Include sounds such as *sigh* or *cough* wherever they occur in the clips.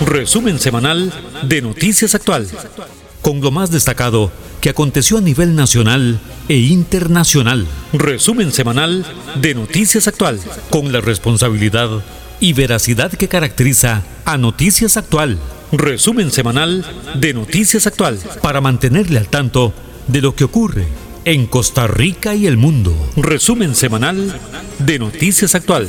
Resumen semanal de Noticias Actual. Con lo más destacado que aconteció a nivel nacional e internacional. Resumen semanal de Noticias Actual. Con la responsabilidad y veracidad que caracteriza a Noticias Actual. Resumen semanal de Noticias Actual. Para mantenerle al tanto de lo que ocurre en Costa Rica y el mundo. Resumen semanal de Noticias Actual.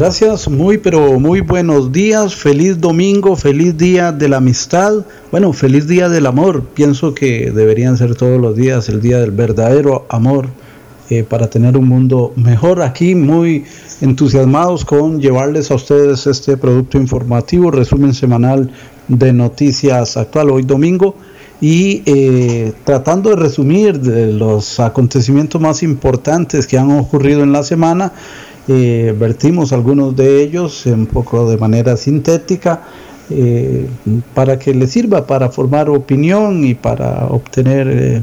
Gracias, muy pero muy buenos días, feliz domingo, feliz día de la amistad, bueno, feliz día del amor, pienso que deberían ser todos los días el día del verdadero amor eh, para tener un mundo mejor. Aquí muy entusiasmados con llevarles a ustedes este producto informativo, resumen semanal de noticias actual hoy domingo y eh, tratando de resumir de los acontecimientos más importantes que han ocurrido en la semana eh, vertimos algunos de ellos un poco de manera sintética eh, para que le sirva para formar opinión y para obtener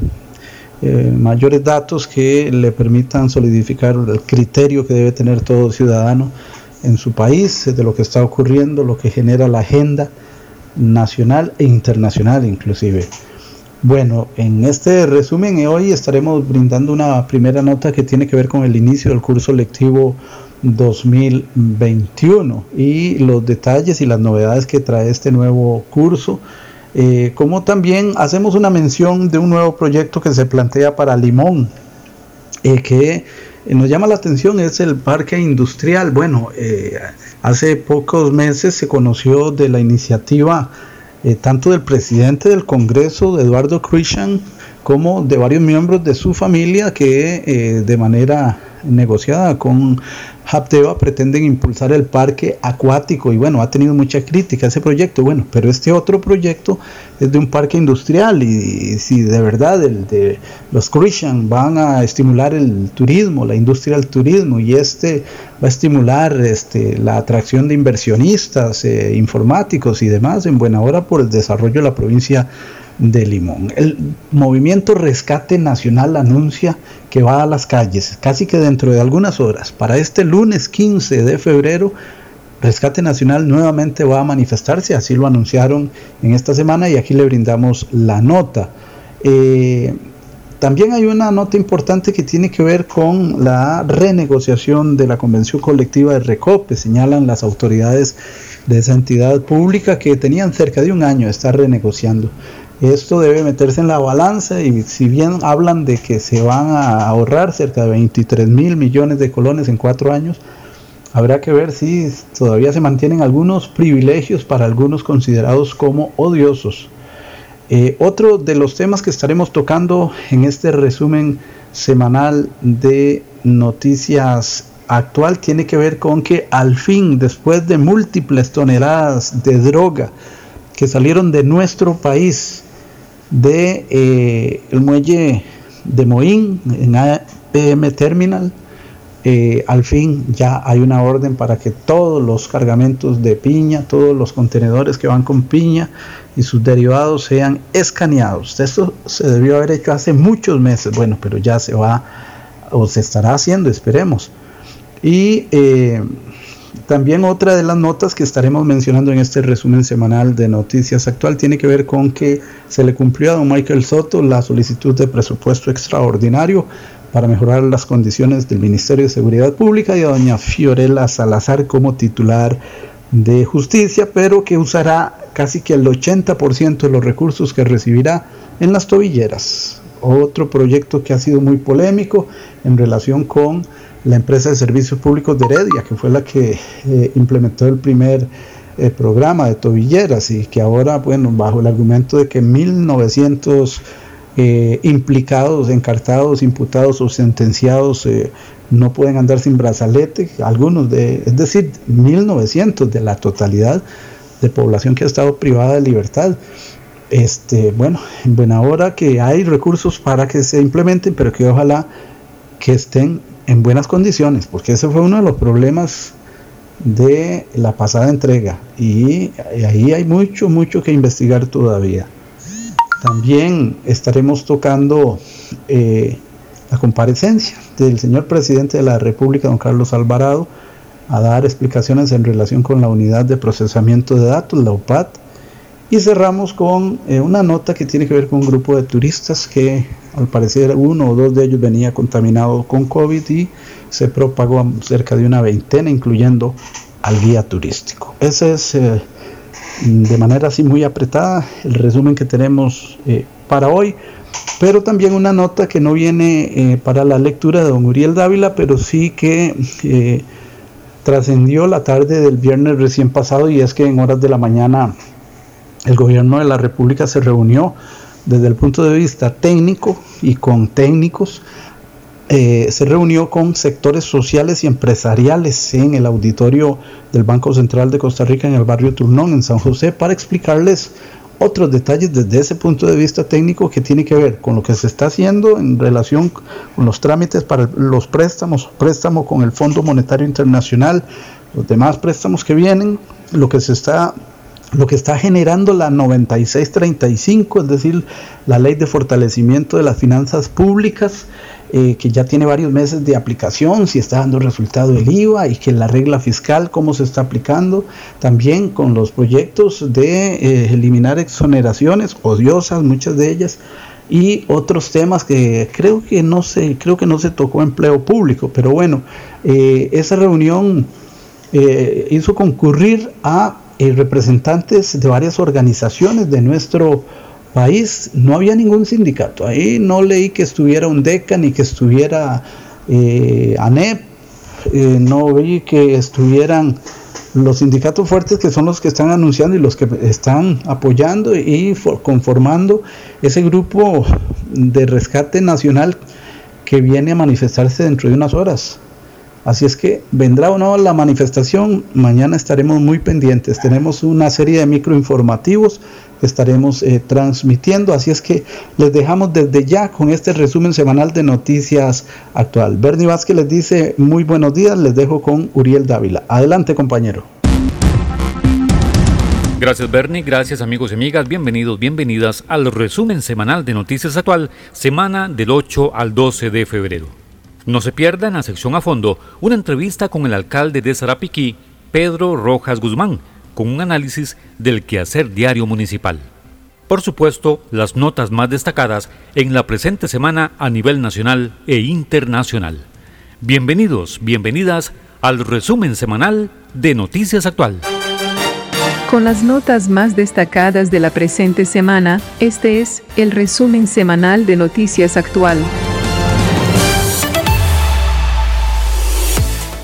eh, mayores datos que le permitan solidificar el criterio que debe tener todo ciudadano en su país de lo que está ocurriendo, lo que genera la agenda nacional e internacional inclusive. Bueno, en este resumen hoy estaremos brindando una primera nota que tiene que ver con el inicio del curso lectivo 2021 y los detalles y las novedades que trae este nuevo curso. Eh, como también hacemos una mención de un nuevo proyecto que se plantea para Limón, eh, que nos llama la atención, es el parque industrial. Bueno, eh, hace pocos meses se conoció de la iniciativa eh, tanto del presidente del Congreso, Eduardo Christian, como de varios miembros de su familia que eh, de manera negociada con Hapteva pretenden impulsar el parque acuático y bueno, ha tenido mucha crítica ese proyecto, bueno, pero este otro proyecto es de un parque industrial y, si de verdad el de los Christian van a estimular el turismo, la industria del turismo y este va a estimular este, la atracción de inversionistas, eh, informáticos y demás en buena hora por el desarrollo de la provincia de Limón. El movimiento Rescate Nacional anuncia que va a las calles, casi que dentro de algunas horas. Para este lunes 15 de febrero, Rescate Nacional nuevamente va a manifestarse, así lo anunciaron en esta semana y aquí le brindamos la nota. Eh, también hay una nota importante que tiene que ver con la renegociación de la convención colectiva de Recope. Señalan las autoridades de esa entidad pública que tenían cerca de un año de estar renegociando. Esto debe meterse en la balanza y si bien hablan de que se van a ahorrar cerca de 23 mil millones de colones en cuatro años, habrá que ver si todavía se mantienen algunos privilegios para algunos considerados como odiosos. Eh, otro de los temas que estaremos tocando en este resumen semanal de noticias actual tiene que ver con que al fin, después de múltiples toneladas de droga que salieron de nuestro país, de eh, el muelle de Moín en APM Terminal. Eh, al fin ya hay una orden para que todos los cargamentos de piña, todos los contenedores que van con piña y sus derivados sean escaneados. Esto se debió haber hecho hace muchos meses, bueno, pero ya se va o se estará haciendo, esperemos. Y eh, también otra de las notas que estaremos mencionando en este resumen semanal de noticias actual tiene que ver con que se le cumplió a don Michael Soto la solicitud de presupuesto extraordinario para mejorar las condiciones del Ministerio de Seguridad Pública y a doña Fiorella Salazar como titular de justicia, pero que usará casi que el 80% de los recursos que recibirá en las tobilleras. Otro proyecto que ha sido muy polémico en relación con la empresa de servicios públicos de Heredia, que fue la que eh, implementó el primer eh, programa de tobilleras y que ahora, bueno, bajo el argumento de que 1900 eh, implicados, encartados, imputados o sentenciados no pueden andar sin brazalete, algunos de, es decir, 1900 de la totalidad de población que ha estado privada de libertad. Este, bueno, en buena hora que hay recursos para que se implementen, pero que ojalá que estén en buenas condiciones, porque ese fue uno de los problemas de la pasada entrega y ahí hay mucho, mucho que investigar todavía. También estaremos tocando eh, la comparecencia del señor presidente de la República, don Carlos Alvarado, a dar explicaciones en relación con la unidad de procesamiento de datos, la UPAT. Y cerramos con eh, una nota que tiene que ver con un grupo de turistas que al parecer uno o dos de ellos venía contaminado con COVID y se propagó cerca de una veintena, incluyendo al guía turístico. Ese es eh, de manera así muy apretada el resumen que tenemos eh, para hoy, pero también una nota que no viene para la lectura de don Uriel Dávila, pero sí que trascendió la tarde del viernes recién pasado y es que en horas de la mañana el gobierno de la República se reunió desde el punto de vista técnico y con técnicos eh, se reunió con sectores sociales y empresariales en el auditorio del Banco Central de Costa Rica en el barrio Turnón, en San José, para explicarles otros detalles desde ese punto de vista técnico que tiene que ver con lo que se está haciendo en relación con los trámites para los préstamos, préstamo con el Fondo Monetario Internacional, los demás préstamos que vienen, lo que se está lo que está generando la 9635, es decir, la ley de fortalecimiento de las finanzas públicas, eh, que ya tiene varios meses de aplicación, si está dando resultado el IVA y que la regla fiscal, cómo se está aplicando, también con los proyectos de eh, eliminar exoneraciones odiosas, muchas de ellas, y otros temas que creo que no se, creo que no se tocó empleo público, pero bueno, eh, esa reunión hizo concurrir a representantes de varias organizaciones de nuestro país no había ningún sindicato. Ahí no leí que estuviera un DECA ni que estuviera eh, ANEP, eh, no vi que estuvieran los sindicatos fuertes que son los que están anunciando y los que están apoyando y conformando ese grupo de rescate nacional que viene a manifestarse dentro de unas horas. Así es que vendrá o no la manifestación, mañana estaremos muy pendientes. Tenemos una serie de microinformativos que estaremos eh, transmitiendo, así es que les dejamos desde ya con este resumen semanal de noticias actual. Bernie Vázquez les dice muy buenos días, les dejo con Uriel Dávila. Adelante compañero. Gracias Bernie, gracias amigos y amigas, bienvenidos, bienvenidas al resumen semanal de Noticias Actual, semana del 8 al 12 de febrero. No se pierda en la sección a fondo una entrevista con el alcalde de Sarapiquí, Pedro Rojas Guzmán, con un análisis del quehacer diario municipal. Por supuesto, las notas más destacadas en la presente semana a nivel nacional e internacional. Bienvenidos, bienvenidas al resumen semanal de Noticias Actual. Con las notas más destacadas de la presente semana, este es el resumen semanal de Noticias Actual.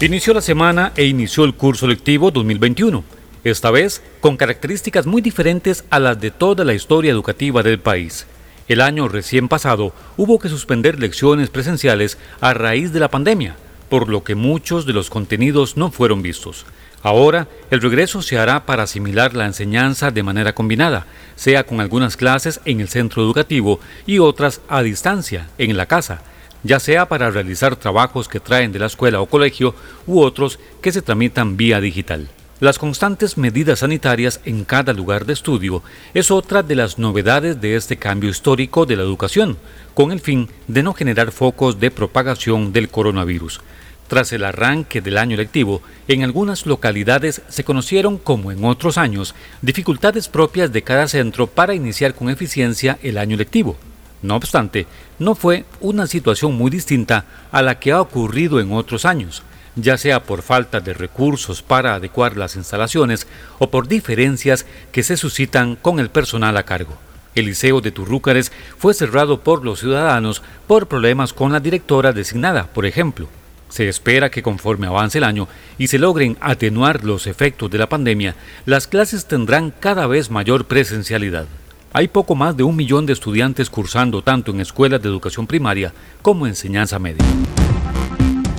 Inició la semana e inició el curso lectivo 2021, esta vez con características muy diferentes a las de toda la historia educativa del país. El año recién pasado hubo que suspender lecciones presenciales a raíz de la pandemia, por lo que muchos de los contenidos no fueron vistos. Ahora, el regreso se hará para asimilar la enseñanza de manera combinada, sea con algunas clases en el centro educativo y otras a distancia, en la casa, ya sea para realizar trabajos que traen de la escuela o colegio u otros que se tramitan vía digital. Las constantes medidas sanitarias en cada lugar de estudio es otra de las novedades de este cambio histórico de la educación, con el fin de no generar focos de propagación del coronavirus. Tras el arranque del año lectivo, en algunas localidades se conocieron, como en otros años, dificultades propias de cada centro para iniciar con eficiencia el año lectivo. No obstante, no fue una situación muy distinta a la que ha ocurrido en otros años, ya sea por falta de recursos para adecuar las instalaciones o por diferencias que se suscitan con el personal a cargo. El Liceo de Turrúcares fue cerrado por los ciudadanos por problemas con la directora designada, por ejemplo. Se espera que conforme avance el año y se logren atenuar los efectos de la pandemia, las clases tendrán cada vez mayor presencialidad. Hay poco más de un millón de estudiantes cursando tanto en escuelas de educación primaria como enseñanza media.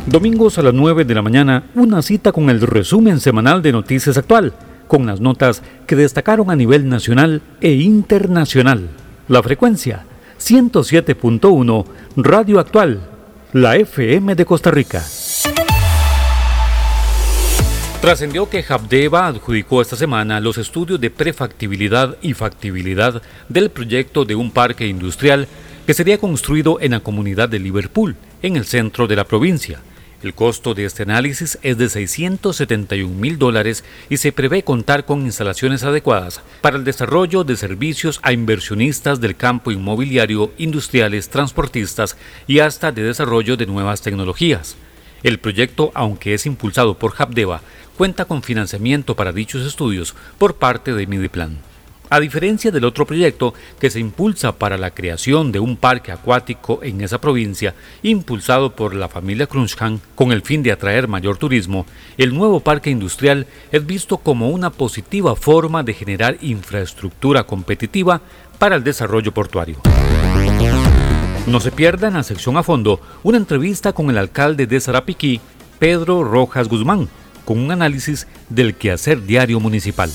Domingos a las 9 de la mañana, una cita con el resumen semanal de Noticias Actual, con las notas que destacaron a nivel nacional e internacional. La frecuencia 107.1 Radio Actual, la FM de Costa Rica. Trascendió que Habdeba adjudicó esta semana los estudios de prefactibilidad y factibilidad del proyecto de un parque industrial que sería construido en la comunidad de Liverpool, en el centro de la provincia. El costo de este análisis es de 671 mil dólares y se prevé contar con instalaciones adecuadas para el desarrollo de servicios a inversionistas del campo inmobiliario, industriales, transportistas y hasta de desarrollo de nuevas tecnologías. El proyecto, aunque es impulsado por Habdeba, cuenta con financiamiento para dichos estudios por parte de Midiplan. A diferencia del otro proyecto que se impulsa para la creación de un parque acuático en esa provincia, impulsado por la familia Krunschhan con el fin de atraer mayor turismo, el nuevo parque industrial es visto como una positiva forma de generar infraestructura competitiva para el desarrollo portuario. No se pierda en la sección a fondo una entrevista con el alcalde de Sarapiquí, Pedro Rojas Guzmán, con un análisis del quehacer diario municipal.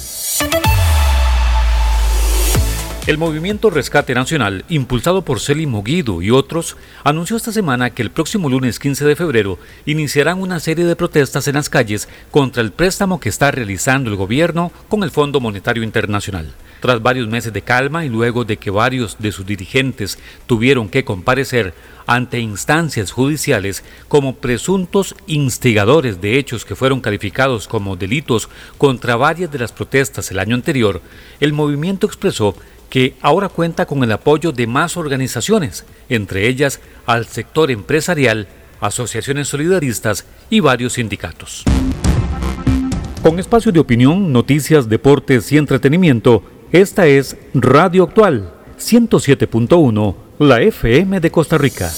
El movimiento Rescate Nacional, impulsado por Celi Moguido y otros, anunció esta semana que el próximo lunes 15 de febrero iniciarán una serie de protestas en las calles contra el préstamo que está realizando el gobierno con el Fondo Monetario Internacional. Tras varios meses de calma y luego de que varios de sus dirigentes tuvieron que comparecer ante instancias judiciales como presuntos instigadores de hechos que fueron calificados como delitos contra varias de las protestas el año anterior, el movimiento expresó que ahora cuenta con el apoyo de más organizaciones, entre ellas al sector empresarial, asociaciones solidaristas y varios sindicatos. Con espacio de opinión, noticias, deportes y entretenimiento, esta es Radio Actual 107.1, la FM de Costa Rica.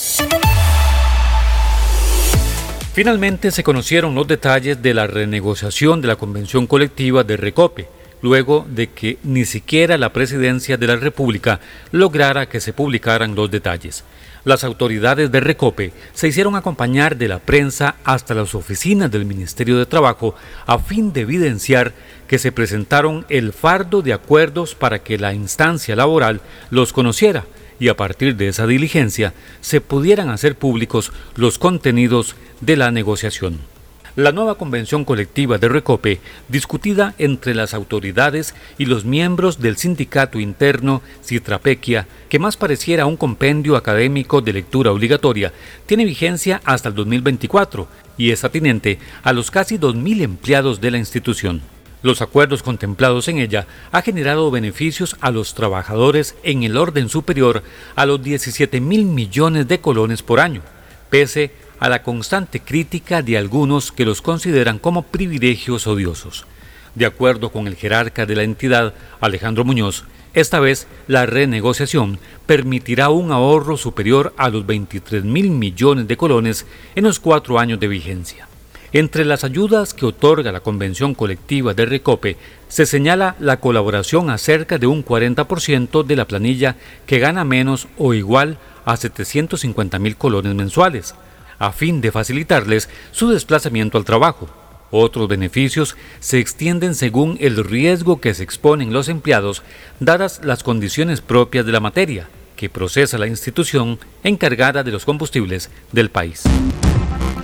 Finalmente se conocieron los detalles de la renegociación de la convención colectiva de Recope, luego de que ni siquiera la presidencia de la República lograra que se publicaran los detalles las autoridades de Recope se hicieron acompañar de la prensa hasta las oficinas del Ministerio de Trabajo a fin de evidenciar que se presentaron el fardo de acuerdos para que la instancia laboral los conociera y a partir de esa diligencia se pudieran hacer públicos los contenidos de la negociación. La nueva convención colectiva de Recope, discutida entre las autoridades y los miembros del sindicato interno Citrapequia, que más pareciera un compendio académico de lectura obligatoria, tiene vigencia hasta el 2024 y es atinente a los casi 2.000 empleados de la institución. Los acuerdos contemplados en ella ha generado beneficios a los trabajadores en el orden superior a los 17 mil millones de colones por año, pese a la constante crítica de algunos que los consideran como privilegios odiosos. De acuerdo con el jerarca de la entidad, Alejandro Muñoz, esta vez la renegociación permitirá un ahorro superior a los 23 mil millones de colones en los cuatro años de vigencia. Entre las ayudas que otorga la Convención Colectiva de Recope se señala la colaboración a cerca de un 40% de la planilla que gana menos o igual a 750 mil colones mensuales, a fin de facilitarles su desplazamiento al trabajo. Otros beneficios se extienden según el riesgo que se exponen los empleados, dadas las condiciones propias de la materia que procesa la institución encargada de los combustibles del país.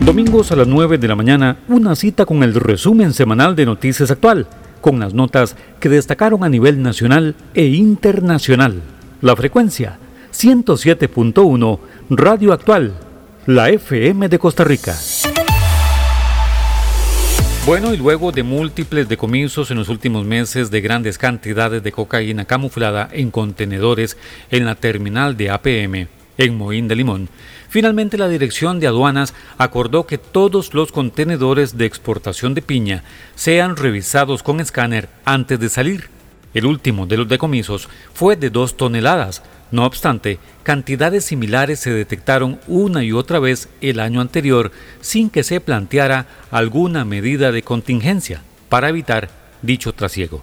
Domingos a las 9 de la mañana, una cita con el resumen semanal de Noticias Actual, con las notas que destacaron a nivel nacional e internacional. La frecuencia 107.1 Radio Actual la FM de Costa Rica. Bueno, y luego de múltiples decomisos en los últimos meses de grandes cantidades de cocaína camuflada en contenedores en la terminal de APM en Moín de Limón, finalmente la Dirección de Aduanas acordó que todos los contenedores de exportación de piña sean revisados con escáner antes de salir. El último de los decomisos fue de dos toneladas, no obstante, cantidades similares se detectaron una y otra vez el año anterior sin que se planteara alguna medida de contingencia para evitar dicho trasiego.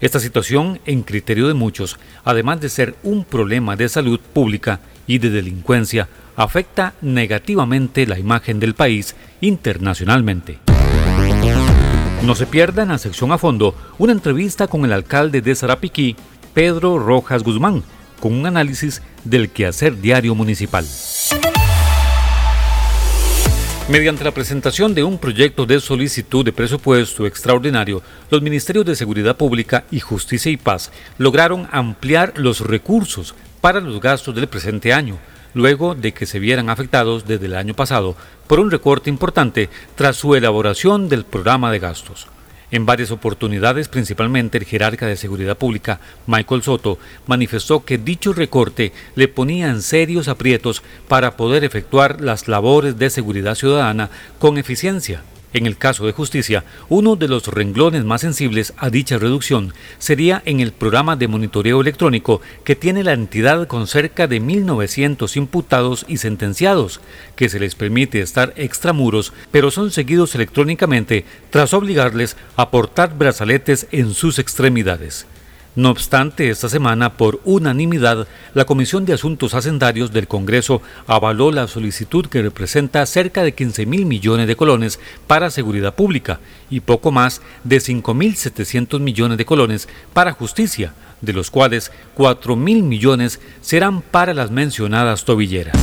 Esta situación, en criterio de muchos, además de ser un problema de salud pública y de delincuencia, afecta negativamente la imagen del país internacionalmente. No se pierda en la sección a fondo una entrevista con el alcalde de Sarapiquí, Pedro Rojas Guzmán, con un análisis del quehacer diario municipal. Mediante la presentación de un proyecto de solicitud de presupuesto extraordinario, los Ministerios de Seguridad Pública y Justicia y Paz lograron ampliar los recursos para los gastos del presente año, luego de que se vieran afectados desde el año pasado por un recorte importante tras su elaboración del programa de gastos. En varias oportunidades, principalmente el jerarca de seguridad pública, Michael Soto, manifestó que dicho recorte le ponía en serios aprietos para poder efectuar las labores de seguridad ciudadana con eficiencia. En el caso de justicia, uno de los renglones más sensibles a dicha reducción sería en el programa de monitoreo electrónico que tiene la entidad con cerca de 1.900 imputados y sentenciados, que se les permite estar extramuros, pero son seguidos electrónicamente tras obligarles a portar brazaletes en sus extremidades. No obstante, esta semana, por unanimidad, la Comisión de Asuntos Hacendarios del Congreso avaló la solicitud que representa cerca de 15 mil millones de colones para seguridad pública y poco más de 5.700 millones de colones para justicia, de los cuales 4 mil millones serán para las mencionadas tobilleras.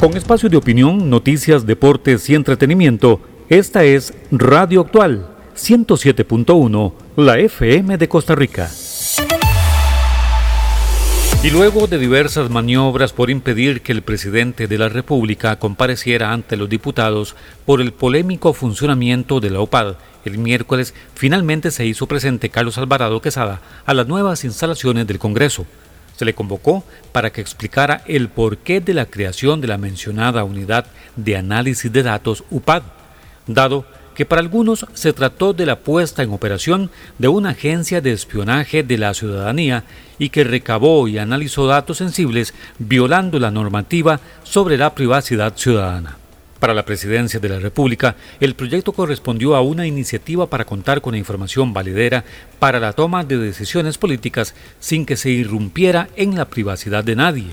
Con espacio de opinión, noticias, deportes y entretenimiento, esta es Radio Actual 107.1, la FM de Costa Rica. Y luego de diversas maniobras por impedir que el presidente de la República compareciera ante los diputados por el polémico funcionamiento de la OPAD, el miércoles finalmente se hizo presente Carlos Alvarado Quesada a las nuevas instalaciones del Congreso. Se le convocó para que explicara el porqué de la creación de la mencionada unidad de análisis de datos UPAD, dado que para algunos se trató de la puesta en operación de una agencia de espionaje de la ciudadanía y que recabó y analizó datos sensibles violando la normativa sobre la privacidad ciudadana. Para la presidencia de la República, el proyecto correspondió a una iniciativa para contar con información validera para la toma de decisiones políticas sin que se irrumpiera en la privacidad de nadie,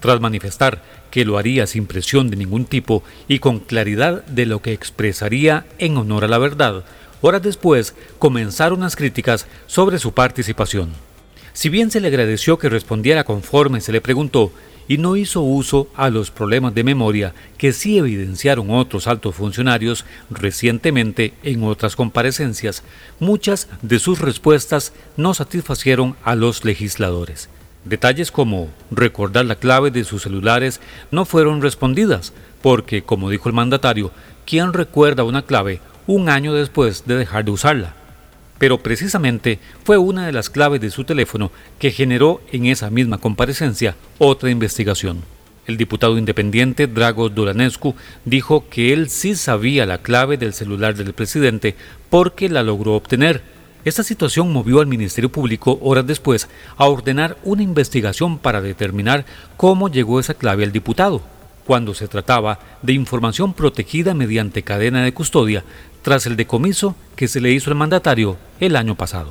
tras manifestar que lo haría sin presión de ningún tipo y con claridad de lo que expresaría en honor a la verdad, horas después comenzaron las críticas sobre su participación. Si bien se le agradeció que respondiera conforme se le preguntó, y no hizo uso a los problemas de memoria que sí evidenciaron otros altos funcionarios recientemente en otras comparecencias, muchas de sus respuestas no satisfacieron a los legisladores. Detalles como recordar la clave de sus celulares no fueron respondidas, porque, como dijo el mandatario, ¿quién recuerda una clave un año después de dejar de usarla? Pero precisamente fue una de las claves de su teléfono que generó en esa misma comparecencia otra investigación. El diputado independiente Drago Duranescu dijo que él sí sabía la clave del celular del presidente porque la logró obtener esta situación movió al Ministerio Público horas después a ordenar una investigación para determinar cómo llegó esa clave al diputado, cuando se trataba de información protegida mediante cadena de custodia tras el decomiso que se le hizo al mandatario el año pasado.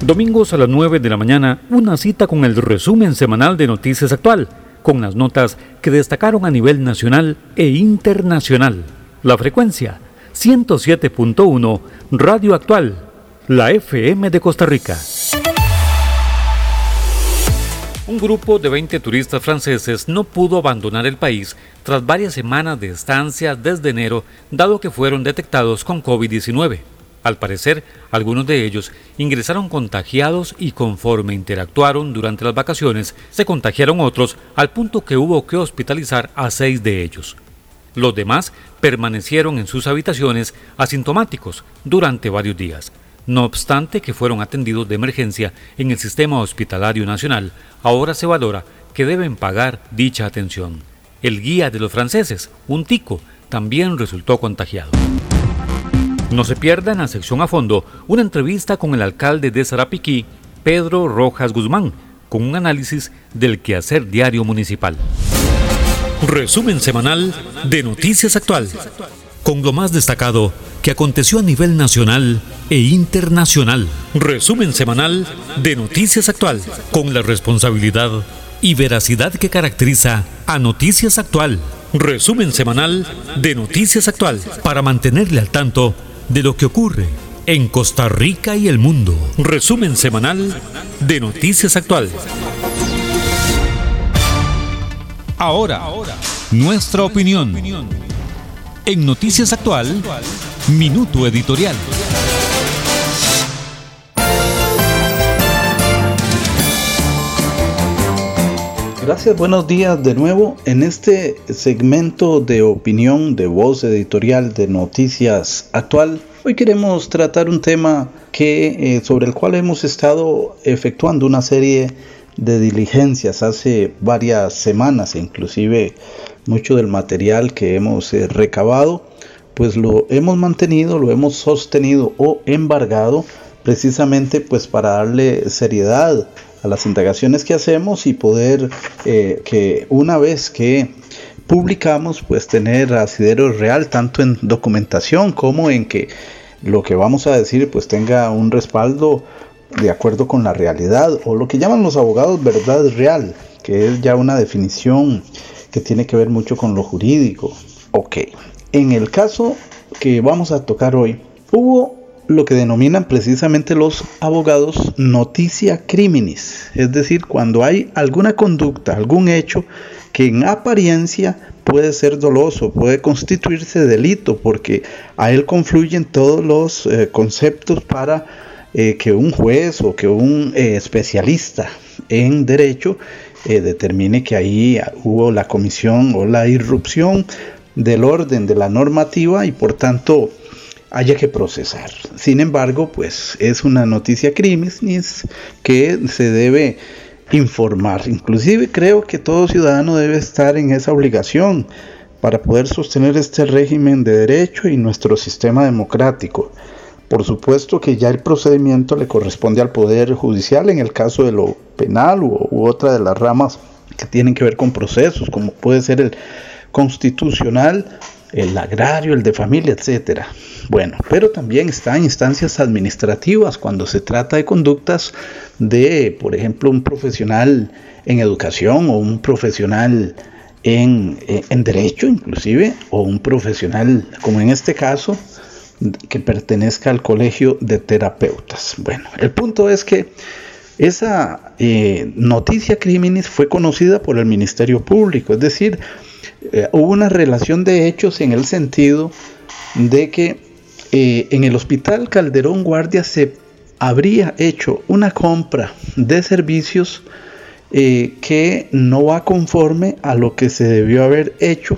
Domingos a las 9 de la mañana, una cita con el resumen semanal de Noticias Actual, con las notas que destacaron a nivel nacional e internacional. La frecuencia 107.1 Radio Actual, la FM de Costa Rica. Un grupo de 20 turistas franceses no pudo abandonar el país tras varias semanas de estancia desde enero, dado que fueron detectados con COVID-19. Al parecer, algunos de ellos ingresaron contagiados y conforme interactuaron durante las vacaciones, se contagiaron otros al punto que hubo que hospitalizar a seis de ellos. Los demás permanecieron en sus habitaciones asintomáticos durante varios días. No obstante que fueron atendidos de emergencia en el Sistema Hospitalario Nacional, ahora se valora que deben pagar dicha atención. El guía de los franceses, un tico, también resultó contagiado. No se pierda en la sección a fondo una entrevista con el alcalde de Sarapiquí, Pedro Rojas Guzmán, con un análisis del quehacer diario municipal. Resumen semanal de Noticias Actual, con lo más destacado que aconteció a nivel nacional e internacional. Resumen semanal de Noticias Actual, con la responsabilidad y veracidad que caracteriza a Noticias Actual. Resumen semanal de Noticias Actual, para mantenerle al tanto de lo que ocurre en Costa Rica y el mundo. Resumen semanal de Noticias Actual. Ahora nuestra opinión. En Noticias Actual, Minuto Editorial. Gracias, buenos días de nuevo en este segmento de opinión de voz editorial de Noticias Actual. Hoy queremos tratar un tema que, eh, sobre el cual hemos estado efectuando una serie de diligencias hace varias semanas, inclusive mucho del material que hemos eh, recabado, pues lo hemos mantenido, lo hemos sostenido o embargado precisamente pues para darle seriedad a las indagaciones que hacemos y poder eh, que una vez que publicamos pues tener asidero real tanto en documentación como en que lo que vamos a decir pues tenga un respaldo de acuerdo con la realidad o lo que llaman los abogados verdad real que es ya una definición que tiene que ver mucho con lo jurídico. Ok en el caso que vamos a tocar hoy hubo lo que denominan precisamente los abogados noticia criminis, es decir, cuando hay alguna conducta, algún hecho que en apariencia puede ser doloso, puede constituirse delito, porque a él confluyen todos los eh, conceptos para eh, que un juez o que un eh, especialista en derecho determine que ahí hubo la comisión o la irrupción del orden de la normativa y por tanto haya que procesar. Sin embargo, pues es una noticia criminis que se debe informar. Inclusive creo que todo ciudadano debe estar en esa obligación para poder sostener este régimen de derecho y nuestro sistema democrático. Por supuesto que ya el procedimiento le corresponde al Poder Judicial en el caso de lo penal u, otra de las ramas que tienen que ver con procesos, como puede ser el constitucional, el agrario, el de familia, etcétera. Bueno, pero también está en instancias administrativas cuando se trata de conductas de, por ejemplo, un profesional en educación o un profesional en, eh, derecho inclusive, o un profesional, como en este caso, que pertenezca al colegio de terapeutas. Bueno, el punto es que esa eh, noticia crímenes fue conocida por el Ministerio Público, es decir, eh, hubo una relación de hechos en el sentido de que eh, en el hospital Calderón Guardia se habría hecho una compra de servicios que no va conforme a lo que se debió haber hecho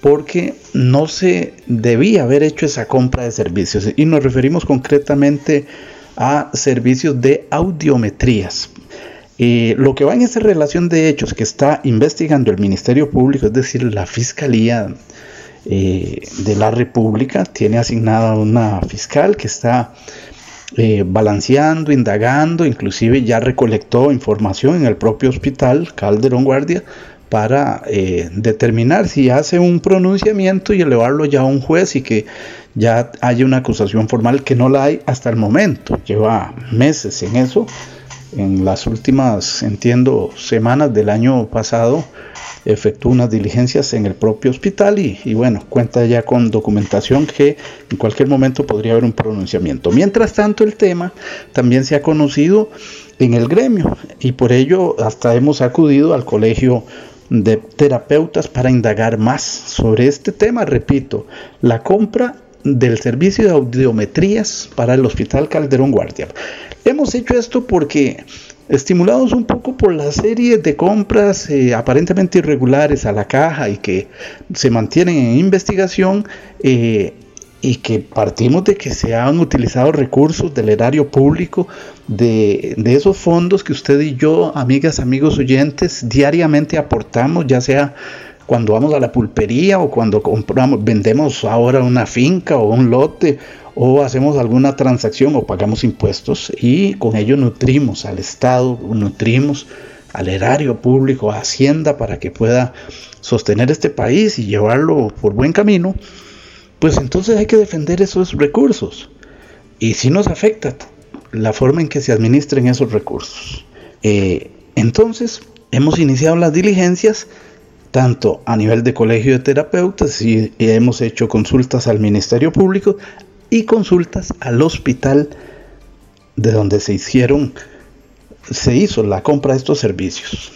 porque no se debía haber hecho esa compra de servicios y nos referimos concretamente a servicios de audiometrías. Eh, lo que va en esa relación de hechos que está investigando el Ministerio Público, es decir, la Fiscalía eh, de la República tiene asignada una fiscal que está eh, balanceando, indagando, inclusive ya recolectó información en el propio hospital Calderón Guardia para eh, determinar si hace un pronunciamiento y elevarlo ya a un juez y que ya haya una acusación formal que no la hay hasta el momento. Lleva meses en eso. En las últimas, entiendo, semanas del año pasado efectuó unas diligencias en el propio hospital y, bueno, cuenta ya con documentación que en cualquier momento podría haber un pronunciamiento. Mientras tanto, el tema también se ha conocido en el gremio y por ello hasta hemos acudido al colegio de terapeutas para indagar más sobre este tema, repito, la compra del servicio de audiometrías para el Hospital Calderón Guardia. Hemos hecho esto porque estimulados un poco por la serie de compras eh, aparentemente irregulares a la caja y que se mantienen en investigación eh, y que partimos de que se han utilizado recursos del erario público de, esos fondos que usted y yo, amigas, amigos oyentes, diariamente aportamos, ya sea cuando vamos a la pulpería o cuando compramos, vendemos ahora una finca o un lote o hacemos alguna transacción o pagamos impuestos y con ello nutrimos al Estado, nutrimos al erario público, a Hacienda para que pueda sostener este país y llevarlo por buen camino, pues entonces hay que defender esos recursos. Y si nos afecta la forma en que se administren esos recursos. Eh, entonces, hemos iniciado las diligencias tanto a nivel de colegio de terapeutas y hemos hecho consultas al Ministerio Público, y consultas al hospital de donde se hicieron, se hizo la compra de estos servicios.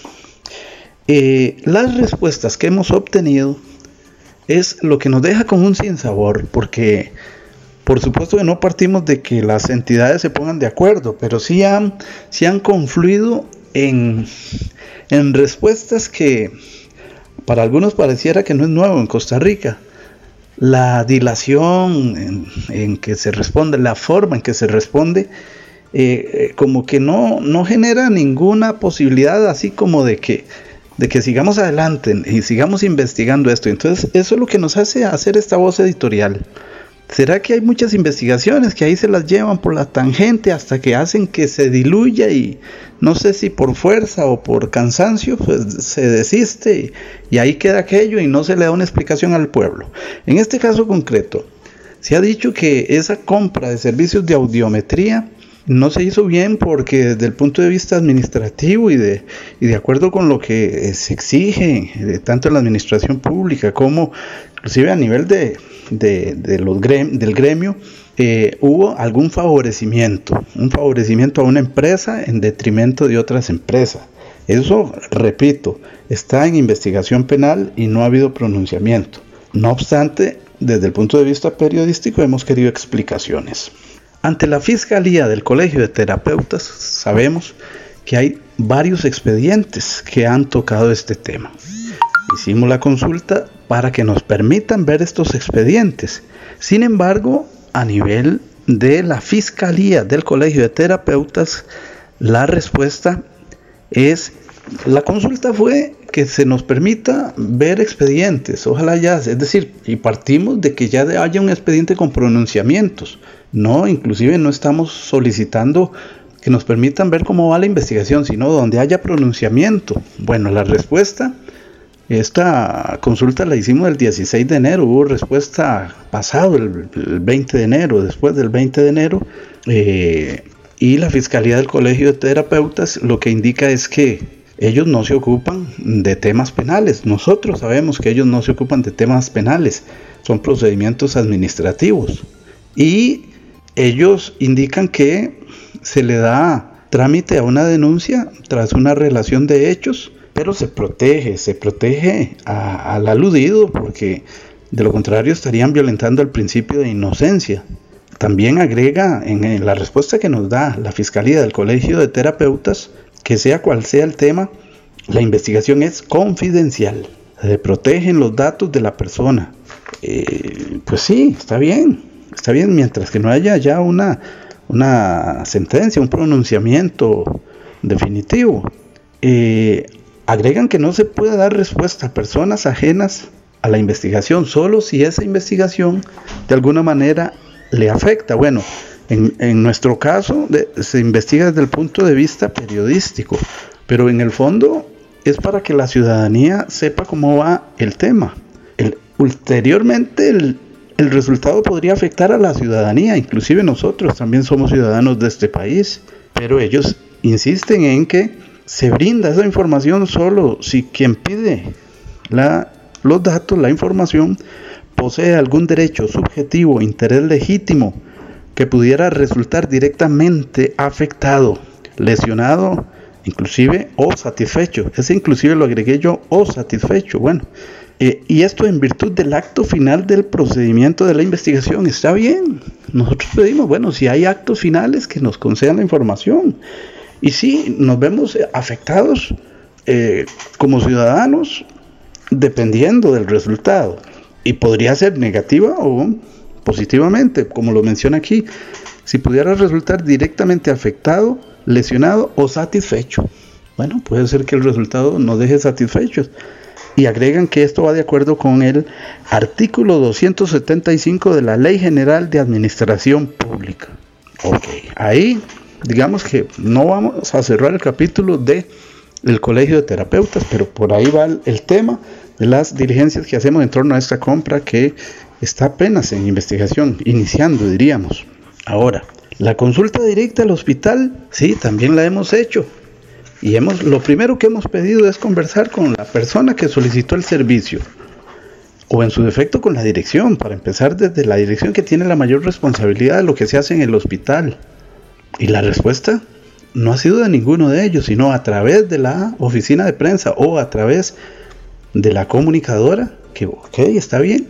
Eh, las respuestas que hemos obtenido es lo que nos deja con un sinsabor, porque por supuesto que no partimos de que las entidades se pongan de acuerdo, pero sí han, han confluido en, en respuestas que para algunos pareciera que no es nuevo en Costa Rica. La dilación en, que se responde, la forma en que se responde, eh, eh, como que no, no genera ninguna posibilidad así como de que de que sigamos adelante y sigamos investigando esto. Entonces, eso es lo que nos hace hacer esta voz editorial. ¿Será que hay muchas investigaciones que ahí se las llevan por la tangente hasta que hacen que se diluya y no sé si por fuerza o por cansancio, pues se desiste y, y ahí queda aquello y no se le da una explicación al pueblo? En este caso concreto, se ha dicho que esa compra de servicios de audiometría no se hizo bien porque desde el punto de vista administrativo y de, y de acuerdo con lo que eh, se exige de, tanto en la administración pública como inclusive a nivel de, los del gremio, eh, hubo algún favorecimiento, un favorecimiento a una empresa en detrimento de otras empresas. Eso, repito, está en investigación penal y no ha habido pronunciamiento. No obstante, desde el punto de vista periodístico hemos querido explicaciones. Ante la Fiscalía del Colegio de Terapeutas sabemos que hay varios expedientes que han tocado este tema. Hicimos la consulta para que nos permitan ver estos expedientes. Sin embargo, a nivel de la Fiscalía del Colegio de Terapeutas, la respuesta es, la consulta fue que se nos permita ver expedientes, ojalá ya, es decir, y partimos de que ya haya un expediente con pronunciamientos. No, inclusive no estamos solicitando que nos permitan ver cómo va la investigación, sino donde haya pronunciamiento. Bueno, la respuesta, esta consulta la hicimos el 16 de enero, hubo respuesta pasado, el, 20 de enero, después del 20 de enero, eh, y la Fiscalía del Colegio de Terapeutas lo que indica es que ellos no se ocupan de temas penales. Nosotros sabemos que ellos no se ocupan de temas penales, son procedimientos administrativos. Y ellos indican que se le da trámite a una denuncia tras una relación de hechos, pero se protege, se protege al aludido porque de lo contrario estarían violentando el principio de inocencia. También agrega en la respuesta que nos da la Fiscalía del Colegio de Terapeutas que sea cual sea el tema, la investigación es confidencial. Se protegen los datos de la persona. Eh, pues sí, está bien, está bien mientras que no haya ya una, una sentencia, un pronunciamiento definitivo. Eh, agregan que no se puede dar respuesta a personas ajenas a la investigación, solo si esa investigación de alguna manera le afecta. Bueno, en, nuestro caso se investiga desde el punto de vista periodístico, pero en el fondo es para que la ciudadanía sepa cómo va el tema. ulteriormente el, el resultado podría afectar a la ciudadanía, inclusive nosotros también somos ciudadanos de este país, pero ellos insisten en que se brinda esa información solo si quien pide los datos, la información, posee algún derecho subjetivo, interés legítimo, que pudiera resultar directamente afectado, lesionado, inclusive o satisfecho. Ese inclusive lo agregué yo o satisfecho. Bueno, eh, y esto en virtud del acto final del procedimiento de la investigación. Está bien. Nosotros pedimos, bueno, si hay actos finales que nos concedan la información. Y si nos vemos afectados eh, como ciudadanos dependiendo del resultado. Y podría ser negativa o positivamente, como lo menciona aquí, si pudiera resultar directamente afectado, lesionado o satisfecho. Bueno, puede ser que el resultado nos deje satisfechos. Y agregan que esto va de acuerdo con el artículo 275 de la Ley General de Administración Pública. Ok, ahí digamos que no vamos a cerrar el capítulo de el Colegio de Terapeutas, pero por ahí va el tema de las diligencias que hacemos en torno a esta compra que está apenas en investigación, iniciando diríamos. Ahora, la consulta directa al hospital, sí, también la hemos hecho. Y hemos, lo primero que hemos pedido es conversar con la persona que solicitó el servicio, o en su defecto con la dirección, para empezar desde la dirección que tiene la mayor responsabilidad de lo que se hace en el hospital. Y la respuesta no ha sido de ninguno de ellos, sino a través de la oficina de prensa o a través de la comunicadora, que ok, está bien,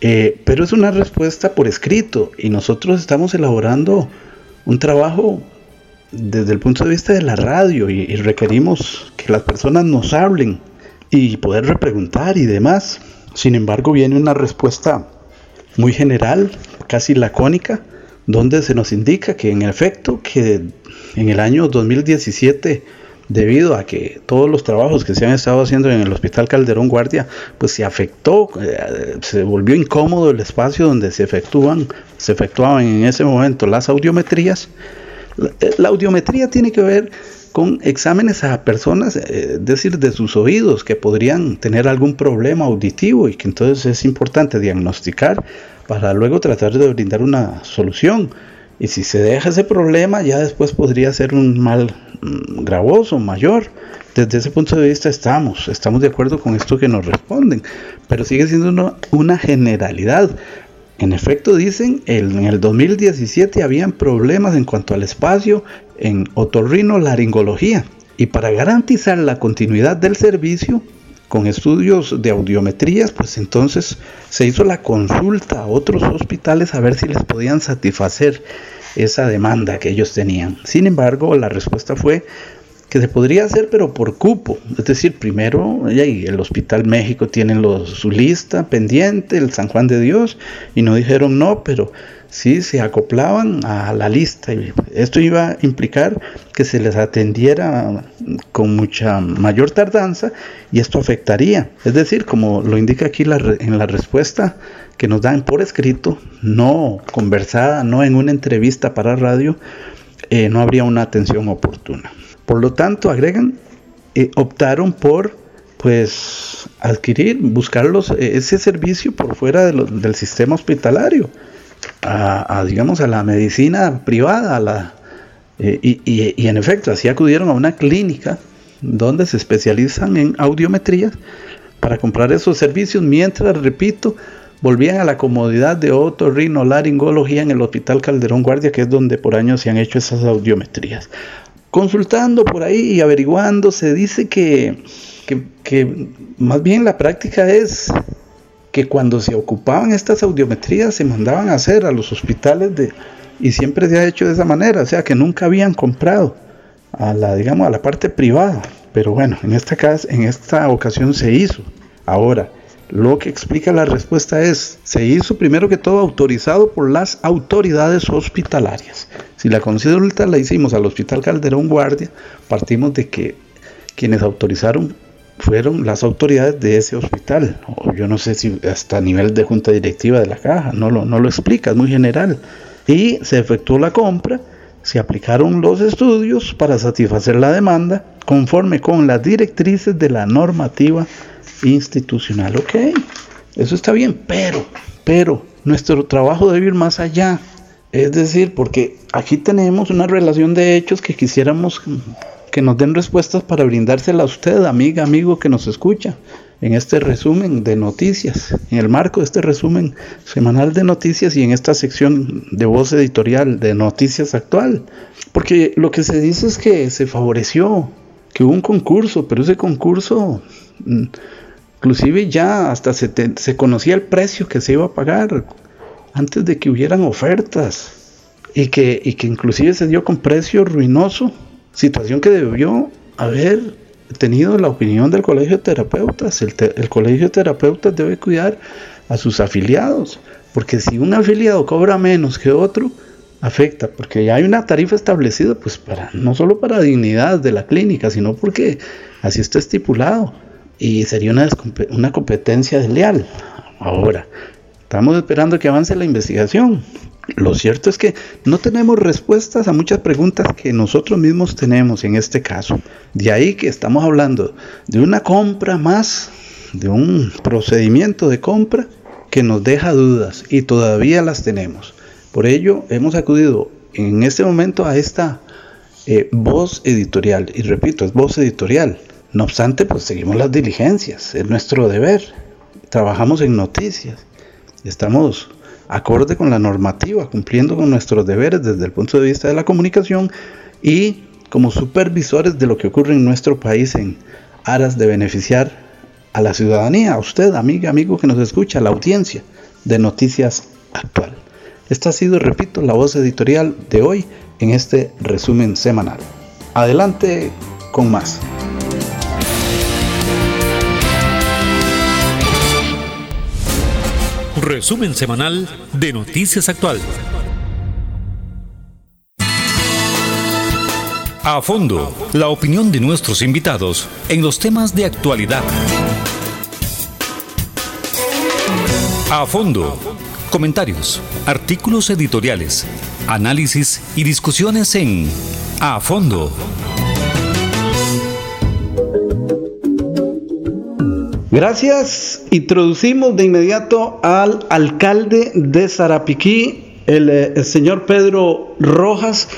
eh, pero es una respuesta por escrito y nosotros estamos elaborando un trabajo desde el punto de vista de la radio y, requerimos que las personas nos hablen y poder repreguntar y demás. Sin embargo, viene una respuesta muy general, casi lacónica, donde se nos indica que en efecto que en el año 2017 debido a que todos los trabajos que se han estado haciendo en el Hospital Calderón Guardia, pues se afectó, eh, se volvió incómodo el espacio donde se efectúan, se efectuaban en ese momento las audiometrías. La, audiometría tiene que ver con exámenes a personas, eh, es decir, de sus oídos, que podrían tener algún problema auditivo y que entonces es importante diagnosticar para luego tratar de brindar una solución. Y si se deja ese problema, ya después podría ser un mal gravoso, mayor. Desde ese punto de vista estamos, estamos de acuerdo con esto que nos responden, pero sigue siendo una, generalidad. En efecto, dicen, en el 2017 habían problemas en cuanto al espacio en otorrinolaringología. Y para garantizar la continuidad del servicio, con estudios de audiometrías, pues entonces se hizo la consulta a otros hospitales a ver si les podían satisfacer esa demanda que ellos tenían. Sin embargo, la respuesta fue que se podría hacer pero por cupo, es decir, primero el Hospital México tiene su lista pendiente, el San Juan de Dios, y no dijeron no, pero sí se acoplaban a la lista. Esto iba a implicar que se les atendiera con mucha mayor tardanza y esto afectaría. Es decir, como lo indica aquí en la respuesta que nos dan por escrito, no conversada, no en una entrevista para radio, eh, no habría una atención oportuna. Por lo tanto, agregan, eh, optaron por pues adquirir, buscar eh, ese servicio por fuera del sistema hospitalario a, digamos, a la medicina privada, a la, eh, y, en efecto, así acudieron a una clínica donde se especializan en audiometría para comprar esos servicios, mientras, repito, volvían a la comodidad de otorrinolaringología en el Hospital Calderón Guardia, que es donde por años se han hecho esas audiometrías. Consultando por ahí y averiguando, se dice que, que más bien la práctica es que cuando se ocupaban estas audiometrías se mandaban a hacer a los hospitales de y siempre se ha hecho de esa manera, o sea que nunca habían comprado a la digamos a la parte privada, pero bueno, en esta en esta ocasión se hizo. Ahora, lo que explica la respuesta es, se hizo primero que todo autorizado por las autoridades hospitalarias. Si la consulta la hicimos al Hospital Calderón Guardia, partimos de que quienes autorizaron fueron las autoridades de ese hospital. O yo no sé si hasta a nivel de junta directiva de la caja, no lo, no lo explica, es muy general. Y se efectuó la compra, se aplicaron los estudios para satisfacer la demanda conforme con las directrices de la normativa institucional. Ok, eso está bien, pero, pero nuestro trabajo debe ir más allá. Es decir, porque aquí tenemos una relación de hechos que quisiéramos que nos den respuestas para brindársela a usted, amiga, amigo que nos escucha, en este resumen de noticias, en el marco de este resumen semanal de noticias y en esta sección de voz editorial de noticias actual. Porque lo que se dice es que se favoreció, que hubo un concurso, pero ese concurso, mm, inclusive ya hasta se, se conocía el precio que se iba a pagar antes de que hubieran ofertas. Y que, y que inclusive se dio con precio ruinoso. Situación que debió haber tenido la opinión del colegio de terapeutas. El, colegio de terapeutas debe cuidar a sus afiliados, porque si un afiliado cobra menos que otro, afecta, porque ya hay una tarifa establecida, pues para no solo para dignidad de la clínica, sino porque así está estipulado y sería una, una competencia desleal. Ahora, estamos esperando que avance la investigación. Lo cierto es que no tenemos respuestas a muchas preguntas que nosotros mismos tenemos en este caso. De ahí que estamos hablando de una compra más, de un procedimiento de compra que nos deja dudas y todavía las tenemos. Por ello hemos acudido en este momento a esta eh, voz editorial. Y repito, es voz editorial. No obstante, pues seguimos las diligencias, es nuestro deber. Trabajamos en noticias. Estamos acorde con la normativa, cumpliendo con nuestros deberes desde el punto de vista de la comunicación y como supervisores de lo que ocurre en nuestro país en aras de beneficiar a la ciudadanía, a usted, amiga, amigo que nos escucha, a la audiencia de Noticias Actual. Esta ha sido, repito, la voz editorial de hoy en este resumen semanal. Adelante con más. Resumen semanal de Noticias Actual. A fondo, la opinión de nuestros invitados en los temas de actualidad. A fondo, comentarios, artículos editoriales, análisis y discusiones en A fondo. Gracias. Introducimos de inmediato al alcalde de Zarapiquí, el, eh, el señor Pedro Rojas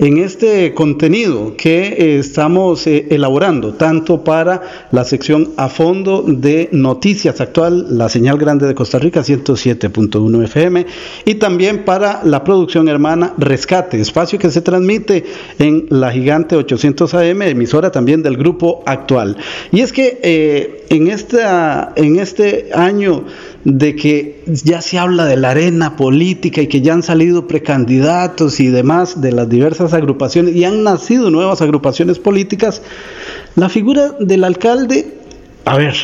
en este contenido que eh, estamos eh, elaborando, tanto para la sección a fondo de Noticias Actual, la señal grande de Costa Rica 107.1 FM, y también para la producción hermana Rescate, espacio que se transmite en la gigante 800 AM, emisora también del grupo actual. Y es que eh, en, esta, en este año de que ya se habla de la arena política y que ya han salido precandidatos y demás de las diversas agrupaciones y han nacido nuevas agrupaciones políticas, la figura del alcalde, a ver,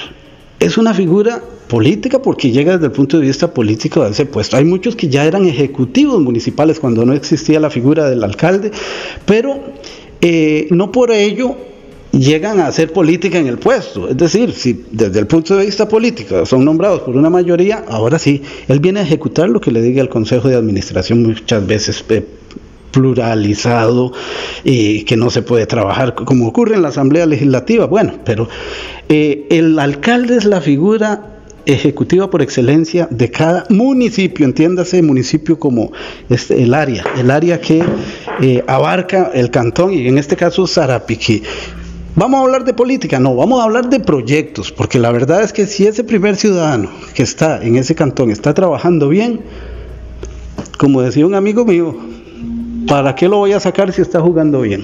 es una figura política porque llega desde el punto de vista político de ese puesto. Hay muchos que ya eran ejecutivos municipales cuando no existía la figura del alcalde, pero eh, no por ello llegan a hacer política en el puesto. Es decir, si desde el punto de vista político son nombrados por una mayoría, ahora sí, él viene a ejecutar lo que le diga el Consejo de Administración muchas veces eh, pluralizado y que no se puede trabajar como ocurre en la Asamblea Legislativa. Bueno, pero eh, el alcalde es la figura ejecutiva por excelencia de cada municipio, entiéndase municipio como este, el área, el área que eh, abarca el cantón y en este caso Zarapiquí. Vamos a hablar de política, no, vamos a hablar de proyectos, porque la verdad es que si ese primer ciudadano que está en ese cantón está trabajando bien, como decía un amigo mío, ¿para qué lo voy a sacar si está jugando bien?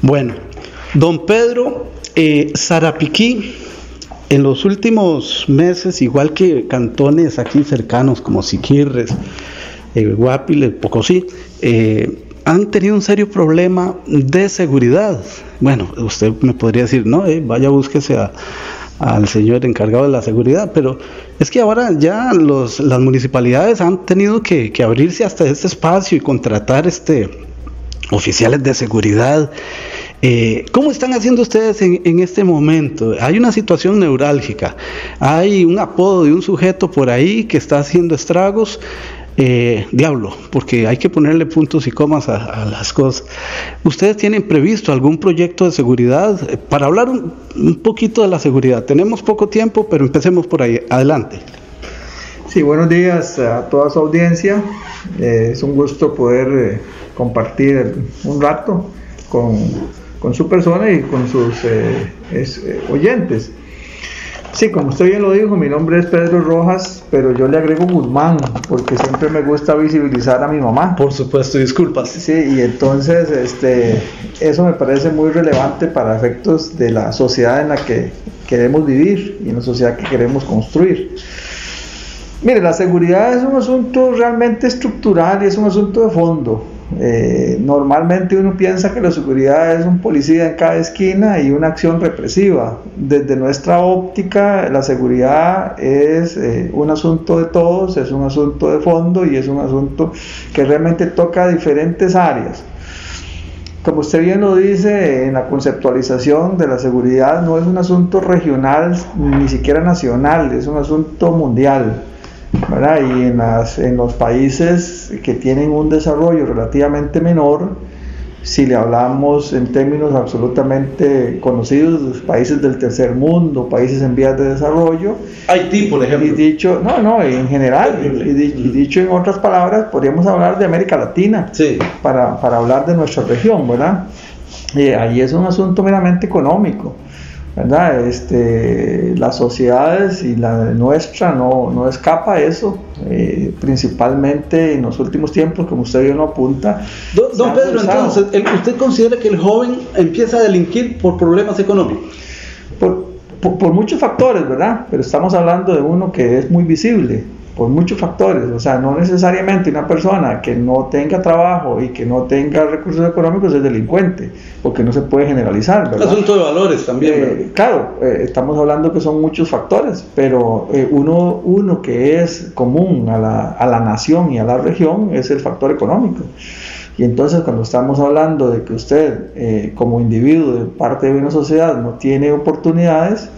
Bueno, don Pedro eh, en los últimos meses, igual que cantones aquí cercanos como Siquirres, eh, Guapil, Pocosí, eh, han tenido un serio problema de seguridad. Bueno, usted me podría decir, no, eh, vaya búsquese al señor encargado de la seguridad, pero es que ahora ya los, las municipalidades han tenido que, abrirse hasta este espacio y contratar este oficiales de seguridad. Eh, ¿Cómo están haciendo ustedes en, en, este momento? Hay una situación neurálgica, hay un apodo de un sujeto por ahí que está haciendo estragos eh, diablo, porque hay que ponerle puntos y comas a, las cosas. ¿Ustedes tienen previsto algún proyecto de seguridad? Eh, para hablar un, poquito de la seguridad, tenemos poco tiempo, pero empecemos por ahí. Adelante. Sí, buenos días a toda su audiencia. Eh, es un gusto poder compartir un rato con, con, su persona y con sus oyentes. Sí, como usted bien lo dijo, mi nombre es Pedro Rojas, pero yo le agrego Guzmán, porque siempre me gusta visibilizar a mi mamá. Por supuesto, disculpas. Sí, y entonces este, eso me parece muy relevante para efectos de la sociedad en la que queremos vivir y en la sociedad que queremos construir. Mire, la seguridad es un asunto realmente estructural y es un asunto de fondo. Eh, normalmente uno piensa que la seguridad es un policía en cada esquina y una acción represiva. Desde nuestra óptica, la seguridad es eh, un asunto de todos, es un asunto de fondo y es un asunto que realmente toca diferentes áreas. Como usted bien lo dice, en la conceptualización de la seguridad no es un asunto regional ni siquiera nacional, es un asunto mundial. Y en, las, en los países que tienen un desarrollo relativamente menor, si le hablamos en términos absolutamente conocidos, países del tercer mundo, países en vías de desarrollo. Haití, por ejemplo. Y dicho, no, no, en general, y, dicho en otras palabras, podríamos hablar de América Latina, sí. para, para hablar de nuestra región, ¿verdad? Y ahí es un asunto meramente económico. ¿Verdad? Este, las sociedades y la nuestra no, no escapa a eso, eh, principalmente en los últimos tiempos, como usted bien lo apunta. Don, don Pedro, entonces, ¿usted considera que el joven empieza a delinquir por problemas económicos? Por, por, por muchos factores, ¿verdad? Pero estamos hablando de uno que es muy visible, por muchos factores, o sea, no necesariamente una persona que no tenga trabajo y que no tenga recursos económicos es delincuente, porque no se puede generalizar, ¿verdad? Asunto de valores también. Eh, claro, eh, estamos hablando que son muchos factores, pero eh, uno, uno que es común a la, a la nación y a la región es el factor económico. Y entonces cuando estamos hablando de que usted eh, como individuo de parte de una sociedad no tiene oportunidades,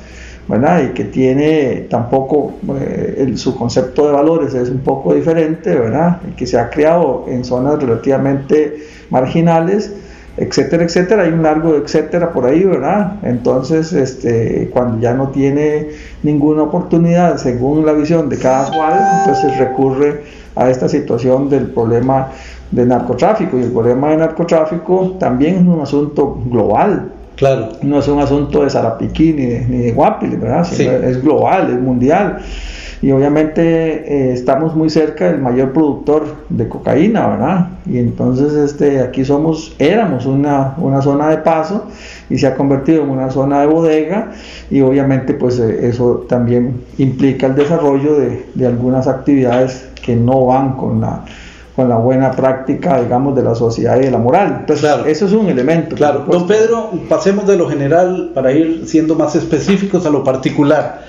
¿verdad? y que tiene tampoco eh, el- su concepto de valores es un poco diferente, ¿verdad? que se ha creado en zonas relativamente marginales, etcétera, etcétera, hay un largo etcétera por ahí, ¿verdad? Entonces, este, cuando ya no tiene ninguna oportunidad según la visión de cada cual, entonces recurre a esta situación del problema del narcotráfico y el problema del narcotráfico también es un asunto global, Claro. no es un asunto de Sarapiquí ni de, ni de Guapil, ¿verdad? Sí. Es global, es mundial. Y obviamente eh, estamos muy cerca del mayor productor de cocaína, ¿verdad? Y entonces este, aquí somos, éramos una, una zona de paso y se ha convertido en una zona de bodega y obviamente pues eh, eso también implica el desarrollo de, de algunas actividades que no van con la, con la buena práctica, digamos, de la sociedad y de la moral. Entonces, Claro. eso es un elemento. Claro, don Pedro, pasemos de lo general para ir siendo más específicos a lo particular.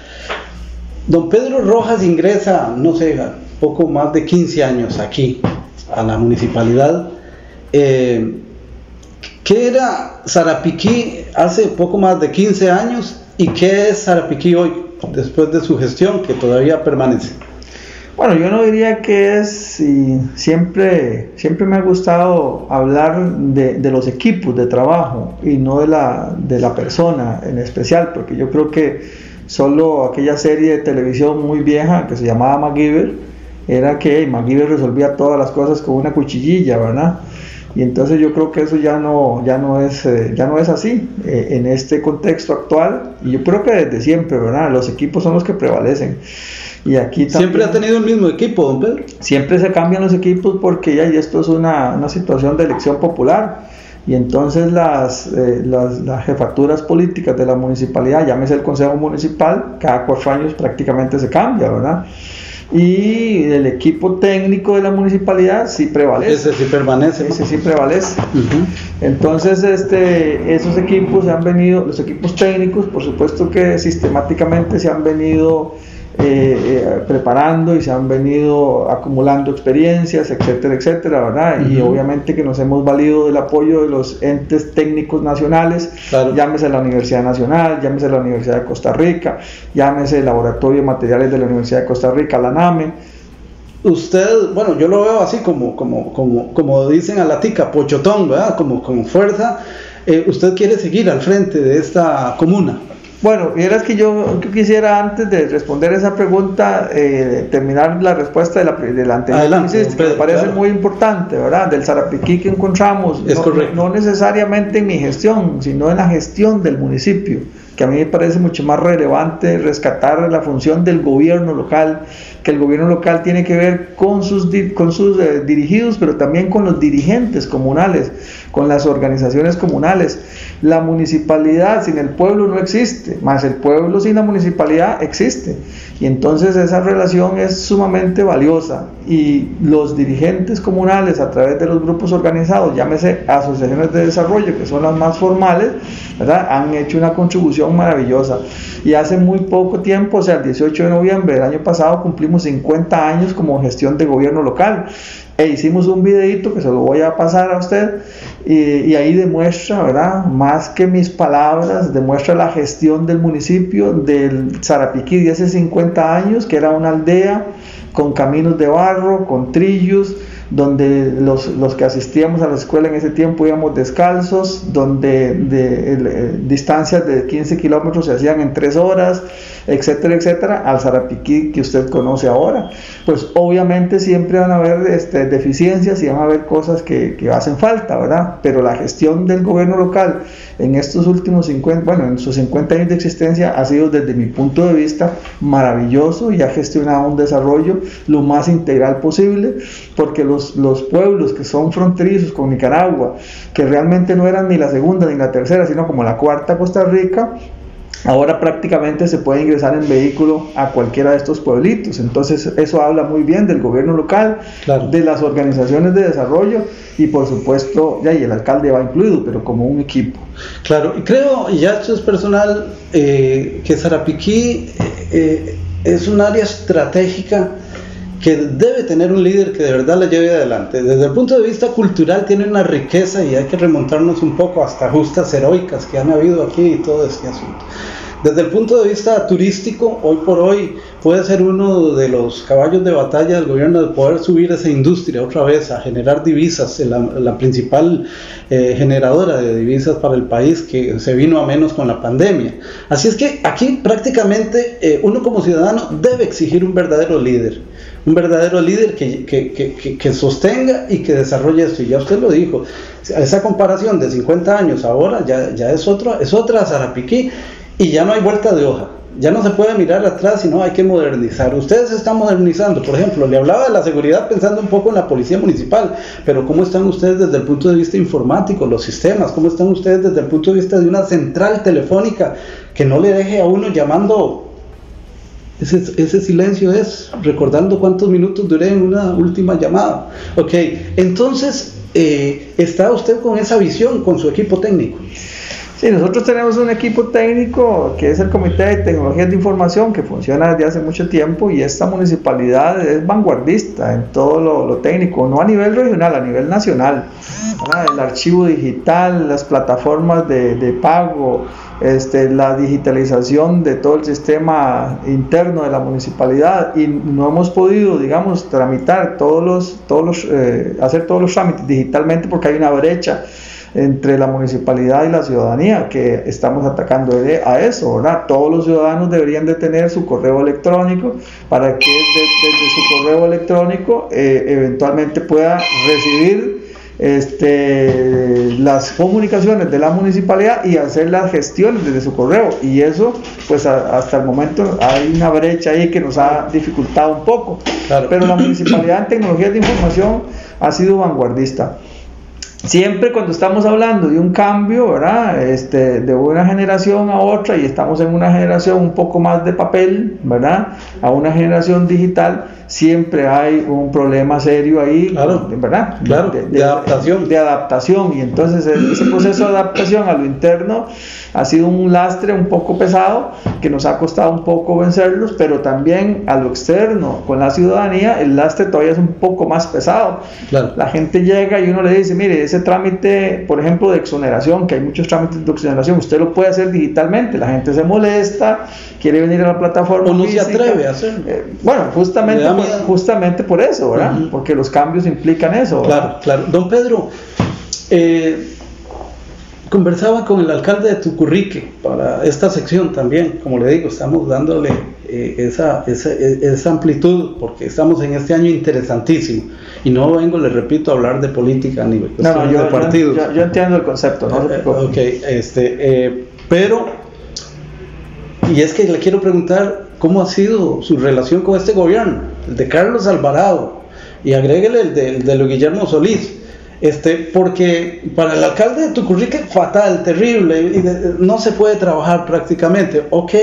Don Pedro Rojas ingresa, no sé, poco más de 15 años aquí a la municipalidad. Eh, ¿Qué era Sarapiquí hace poco más de 15 años y qué es Sarapiquí hoy, después de su gestión, que todavía permanece? Bueno, yo no diría que es, y siempre, siempre me ha gustado hablar de, de los equipos de trabajo y no de la, de la persona en especial, porque yo creo que solo aquella serie de televisión muy vieja que se llamaba MacGyver, era que MacGyver resolvía todas las cosas con una cuchillilla, ¿verdad? Y entonces yo creo que eso ya no, ya no, es, eh, ya no es así eh, en este contexto actual, y yo creo que desde siempre, ¿verdad? Los equipos son los que prevalecen. Y aquí Siempre ha tenido el mismo equipo, don Pedro. siempre se cambian los equipos porque ya y esto es una, una situación de elección popular y entonces las, eh, las, las jefaturas políticas de la municipalidad, llámese el consejo municipal, cada cuatro años prácticamente se cambia, ¿verdad? Y el equipo técnico de la municipalidad sí prevalece. Ese sí permanece. Ese sí prevalece. Entonces, este, esos equipos se han venido, los equipos técnicos, por supuesto que sistemáticamente se han venido eh, eh, preparando y se han venido acumulando experiencias, etcétera, etcétera, ¿verdad? Y obviamente que nos hemos valido del apoyo de los entes técnicos nacionales, Claro. llámese la Universidad Nacional, llámese la Universidad de Costa Rica, llámese el Laboratorio de Materiales de la Universidad de Costa Rica, la NAME, Usted, bueno, yo lo veo así como, como, como, como dicen a la tica, pochotón, ¿verdad? Como con fuerza. Eh, usted quiere seguir al frente de esta comuna. Bueno, vieras que yo, yo quisiera antes de responder esa pregunta, eh, terminar la respuesta de la, de la anterior Adelante, que hiciste, don que me parece claro. muy importante, ¿verdad? Del Zarapiquí que encontramos, Es no, correcto. no necesariamente en mi gestión, sino en la gestión del municipio, a mí me parece mucho más relevante rescatar la función del gobierno local, que el gobierno local tiene que ver con sus, con sus eh, dirigidos, pero también con los dirigentes comunales, con las organizaciones comunales. La municipalidad sin el pueblo no existe, más el pueblo sin la municipalidad existe. Y entonces esa relación es sumamente valiosa. Y los dirigentes comunales a través de los grupos organizados, llámese asociaciones de desarrollo, que son las más formales, han hecho una contribución maravillosa. Y hace muy poco tiempo, o sea, el 18 de noviembre del año pasado, cumplimos 50 años como gestión de gobierno local. E hicimos un videito que se lo voy a pasar a usted y, y ahí demuestra, ¿verdad? Más que mis palabras, demuestra la gestión del municipio del Zarapiquí de hace 50 años, que era una aldea con caminos de barro, con trillos, donde los, los, que asistíamos a la escuela en ese tiempo íbamos descalzos, donde de, eh, distancias de 15 kilómetros se hacían en 3 horas, etcétera, etcétera, al Zarapiquí que usted conoce ahora. Pues obviamente siempre van a haber este, deficiencias y van a haber cosas que, que hacen falta, ¿verdad? Pero la gestión del gobierno local en estos últimos 50, bueno, en sus 50 años de existencia ha sido desde mi punto de vista maravilloso y ha gestionado un desarrollo lo más integral posible, porque los, los pueblos que son fronterizos con Nicaragua, que realmente no eran ni la segunda ni la tercera, sino como la cuarta Costa Rica, Ahora prácticamente se puede ingresar en vehículo a cualquiera de estos pueblitos. Entonces eso habla muy bien del gobierno local, de las organizaciones de desarrollo y por supuesto, ya y el alcalde va incluido, pero como un equipo. Claro, y creo, y ya esto es personal, eh, que Zarapiquí eh, es un área estratégica que debe tener un líder que de verdad la lleve adelante. Desde el punto de vista cultural tiene una riqueza y hay que remontarnos un poco hasta justas heroicas que han habido aquí y todo este asunto. Desde el punto de vista turístico, hoy por hoy puede ser uno de los caballos de batalla del gobierno de poder subir esa industria otra vez a generar divisas, la, principal eh, generadora de divisas para el país que se vino a menos con la pandemia. Así es que aquí prácticamente eh, uno como ciudadano debe exigir un verdadero líder un verdadero líder que, que, que, que, sostenga y que desarrolle esto. Y ya usted lo dijo, esa comparación de 50 años ahora ya, ya es, otra es otra Zarapiquí y ya no hay vuelta de hoja. Ya no se puede mirar atrás, sino hay que modernizar. Ustedes se están modernizando, por ejemplo, le hablaba de la seguridad pensando un poco en la policía municipal, pero ¿cómo están ustedes desde el punto de vista informático, los sistemas? ¿Cómo están ustedes desde el punto de vista de una central telefónica que no le deje a uno llamando ese, ese, silencio es recordando cuántos minutos duré en una última llamada. Ok, entonces, eh, ¿está usted con esa visión, con su equipo técnico? Sí, nosotros tenemos un equipo técnico que es el Comité de Tecnologías de Información que funciona desde hace mucho tiempo y esta municipalidad es vanguardista en todo lo, técnico, no a nivel regional, a nivel nacional. El archivo digital, las plataformas de, de pago, este, la digitalización de todo el sistema interno de la municipalidad y no hemos podido, digamos, tramitar todos los, todos los, eh, hacer todos los trámites digitalmente porque hay una brecha entre la municipalidad y la ciudadanía, que estamos atacando a eso, ¿verdad? Todos los ciudadanos deberían de tener su correo electrónico para que desde, su correo electrónico eh, eventualmente pueda recibir este, las comunicaciones de la municipalidad y hacer las gestiones desde su correo. Y eso, pues hasta el momento hay una brecha ahí que nos ha dificultado un poco. Pero la municipalidad en tecnologías de información ha sido vanguardista siempre cuando estamos hablando de un cambio, ¿verdad? Este, de una generación a otra y estamos en una generación un poco más de papel, ¿verdad? A una generación digital, siempre hay un problema serio ahí, ¿verdad? Claro, de, adaptación. De adaptación. Y entonces ese proceso de adaptación a lo interno ha sido un lastre un poco pesado que nos ha costado un poco vencerlos, pero también a lo externo, con la ciudadanía, el lastre todavía es un poco más pesado. La gente llega y uno le dice, mire, ese trámite, por ejemplo, de exoneración, que hay muchos trámites de exoneración, usted lo puede hacer digitalmente, la gente se molesta, quiere venir a la plataforma. O no se atreve a hacerlo. Eh, bueno, justamente por, justamente por eso, ¿verdad? Porque los cambios implican eso. Claro, claro. Don Pedro, eh, conversaba con el alcalde de Tucurrique para esta sección también, como le digo, estamos dándole eh, esa, esa, esa, amplitud porque estamos en este año interesantísimo y no vengo, le repito, a hablar de política ni de partidos. Yo, entiendo el concepto, ¿no? Eh, ok, este, eh, pero, y es que le quiero preguntar cómo ha sido su relación con este gobierno, de Carlos Alvarado, y agréguele el de, el Guillermo Solís este, porque para el alcalde de Tucurrique, fatal, terrible, y no se puede trabajar prácticamente. Ok,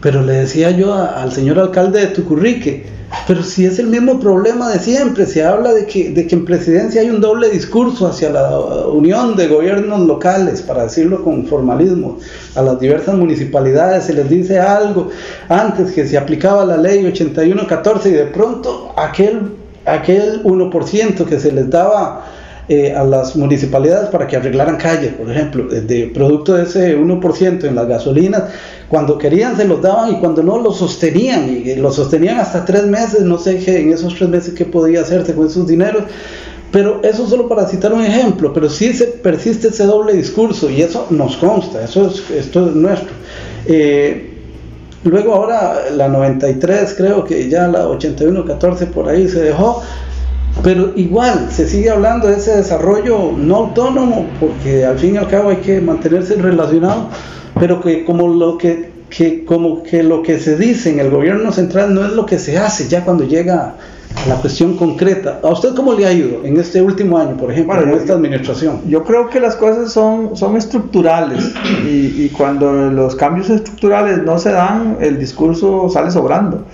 pero le decía yo al señor alcalde de Tucurrique, pero si es el mismo problema de siempre, se habla de que, de que en presidencia hay un doble discurso hacia la unión de gobiernos locales, para decirlo con formalismo, a las diversas municipalidades se les dice algo antes que se aplicaba la ley 8114 y de pronto aquel aquel 1% que se les daba eh, a las municipalidades para que arreglaran calles, por ejemplo, de producto de ese 1% en las gasolinas, cuando querían se los daban y cuando no los sostenían, y los sostenían hasta tres meses, no sé qué, en esos tres meses qué podía hacerse con esos dineros, pero eso solo para citar un ejemplo, pero sí se persiste ese doble discurso y eso nos consta, eso es, esto es nuestro. Eh, luego ahora la 93 creo que ya la 81-14 por ahí se dejó, pero igual se sigue hablando de ese desarrollo no autónomo, porque al fin y al cabo hay que mantenerse relacionado, pero que como lo que, que, como que lo que se dice en el gobierno central no es lo que se hace ya cuando llega la cuestión concreta. ¿A usted cómo le ha ido en este último año, por ejemplo, en esta administración? Yo creo que las cosas son, son estructurales y, y, cuando los cambios estructurales no se dan, el discurso sale sobrando.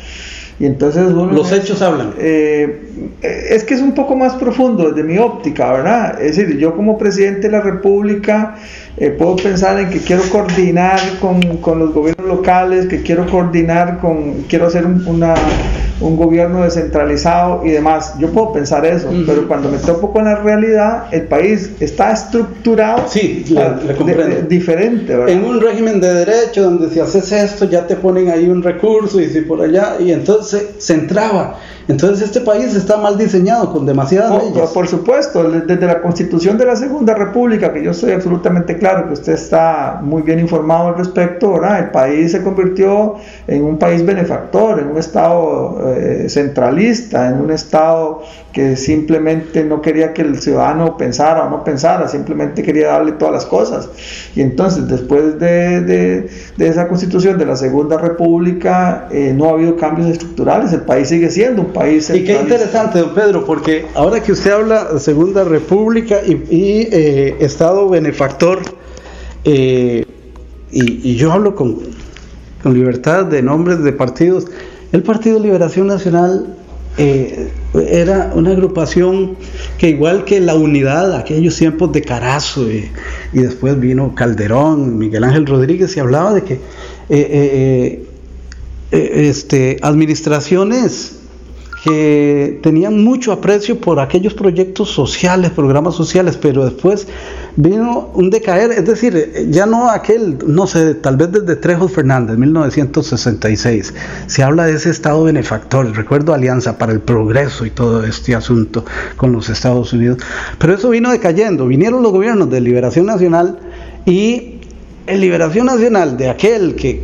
Y entonces Los hechos hablan. Eh, es que es un poco más profundo desde mi óptica, ¿verdad? Es decir, yo como presidente de la República eh, puedo pensar en que quiero coordinar con, con, los gobiernos locales, que quiero coordinar con, quiero hacer una un gobierno descentralizado y demás. Yo puedo pensar eso, pero cuando me topo con la realidad, el país está estructurado sí, diferente. En un régimen de derecho donde si haces esto ya te ponen ahí un recurso y si por allá, y entonces se entraba entonces este país está mal diseñado con demasiadas por, leyes. Por supuesto, desde la constitución de la Segunda República, que yo estoy absolutamente claro que usted está muy bien informado al respecto, ¿verdad? el país se convirtió en un país benefactor, en un Estado eh, centralista, en un Estado que simplemente no quería que el ciudadano pensara o no pensara, simplemente quería darle todas las cosas. Y entonces, después de, de, esa constitución de la Segunda República, eh, no ha habido cambios estructurales, el país sigue siendo un país Y qué interesante, don Pedro, porque ahora que usted habla de Segunda República y, eh, Estado benefactor, eh, y, y, yo hablo con, con libertad de nombres de partidos, el Partido Liberación Nacional eh, era una agrupación que igual que la unidad, aquellos tiempos de Carazo y, después vino Calderón, Miguel Ángel Rodríguez, y hablaba de que eh, eh, este, administraciones que tenían mucho aprecio por aquellos proyectos sociales, programas sociales, pero después vino un decaer, es decir, ya no aquel, no sé, tal vez desde Trejos Fernández, 1966, se habla de ese Estado benefactor, recuerdo Alianza para el Progreso y todo este asunto con los Estados Unidos, pero eso vino decayendo, vinieron los gobiernos de Liberación Nacional y en Liberación Nacional de aquel que,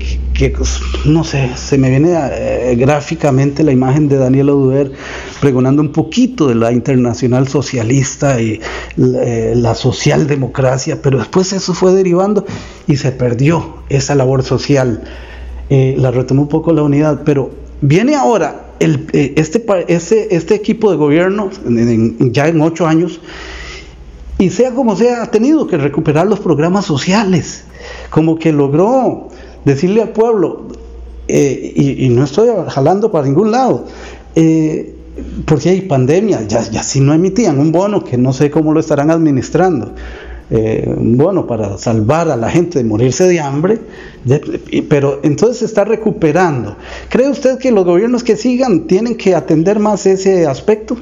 pues, no sé, se me viene eh, gráficamente la imagen de Daniel Oduber pregonando un poquito de la internacional socialista y eh, la socialdemocracia, pero después eso fue derivando y se perdió esa labor social. Eh, la retomó un poco la unidad, pero viene ahora este, este, este equipo de gobierno, ya en ocho años, y sea como sea, ha tenido que recuperar los programas sociales, como que logró decirle al pueblo, eh, y, no estoy jalando para ningún lado, eh, porque hay pandemia, ya, ya si no emitían un bono que no sé cómo lo estarán administrando. Eh, un bono para salvar a la gente de morirse de hambre, pero entonces se está recuperando. ¿Cree usted que los gobiernos que sigan tienen que atender más ese aspecto?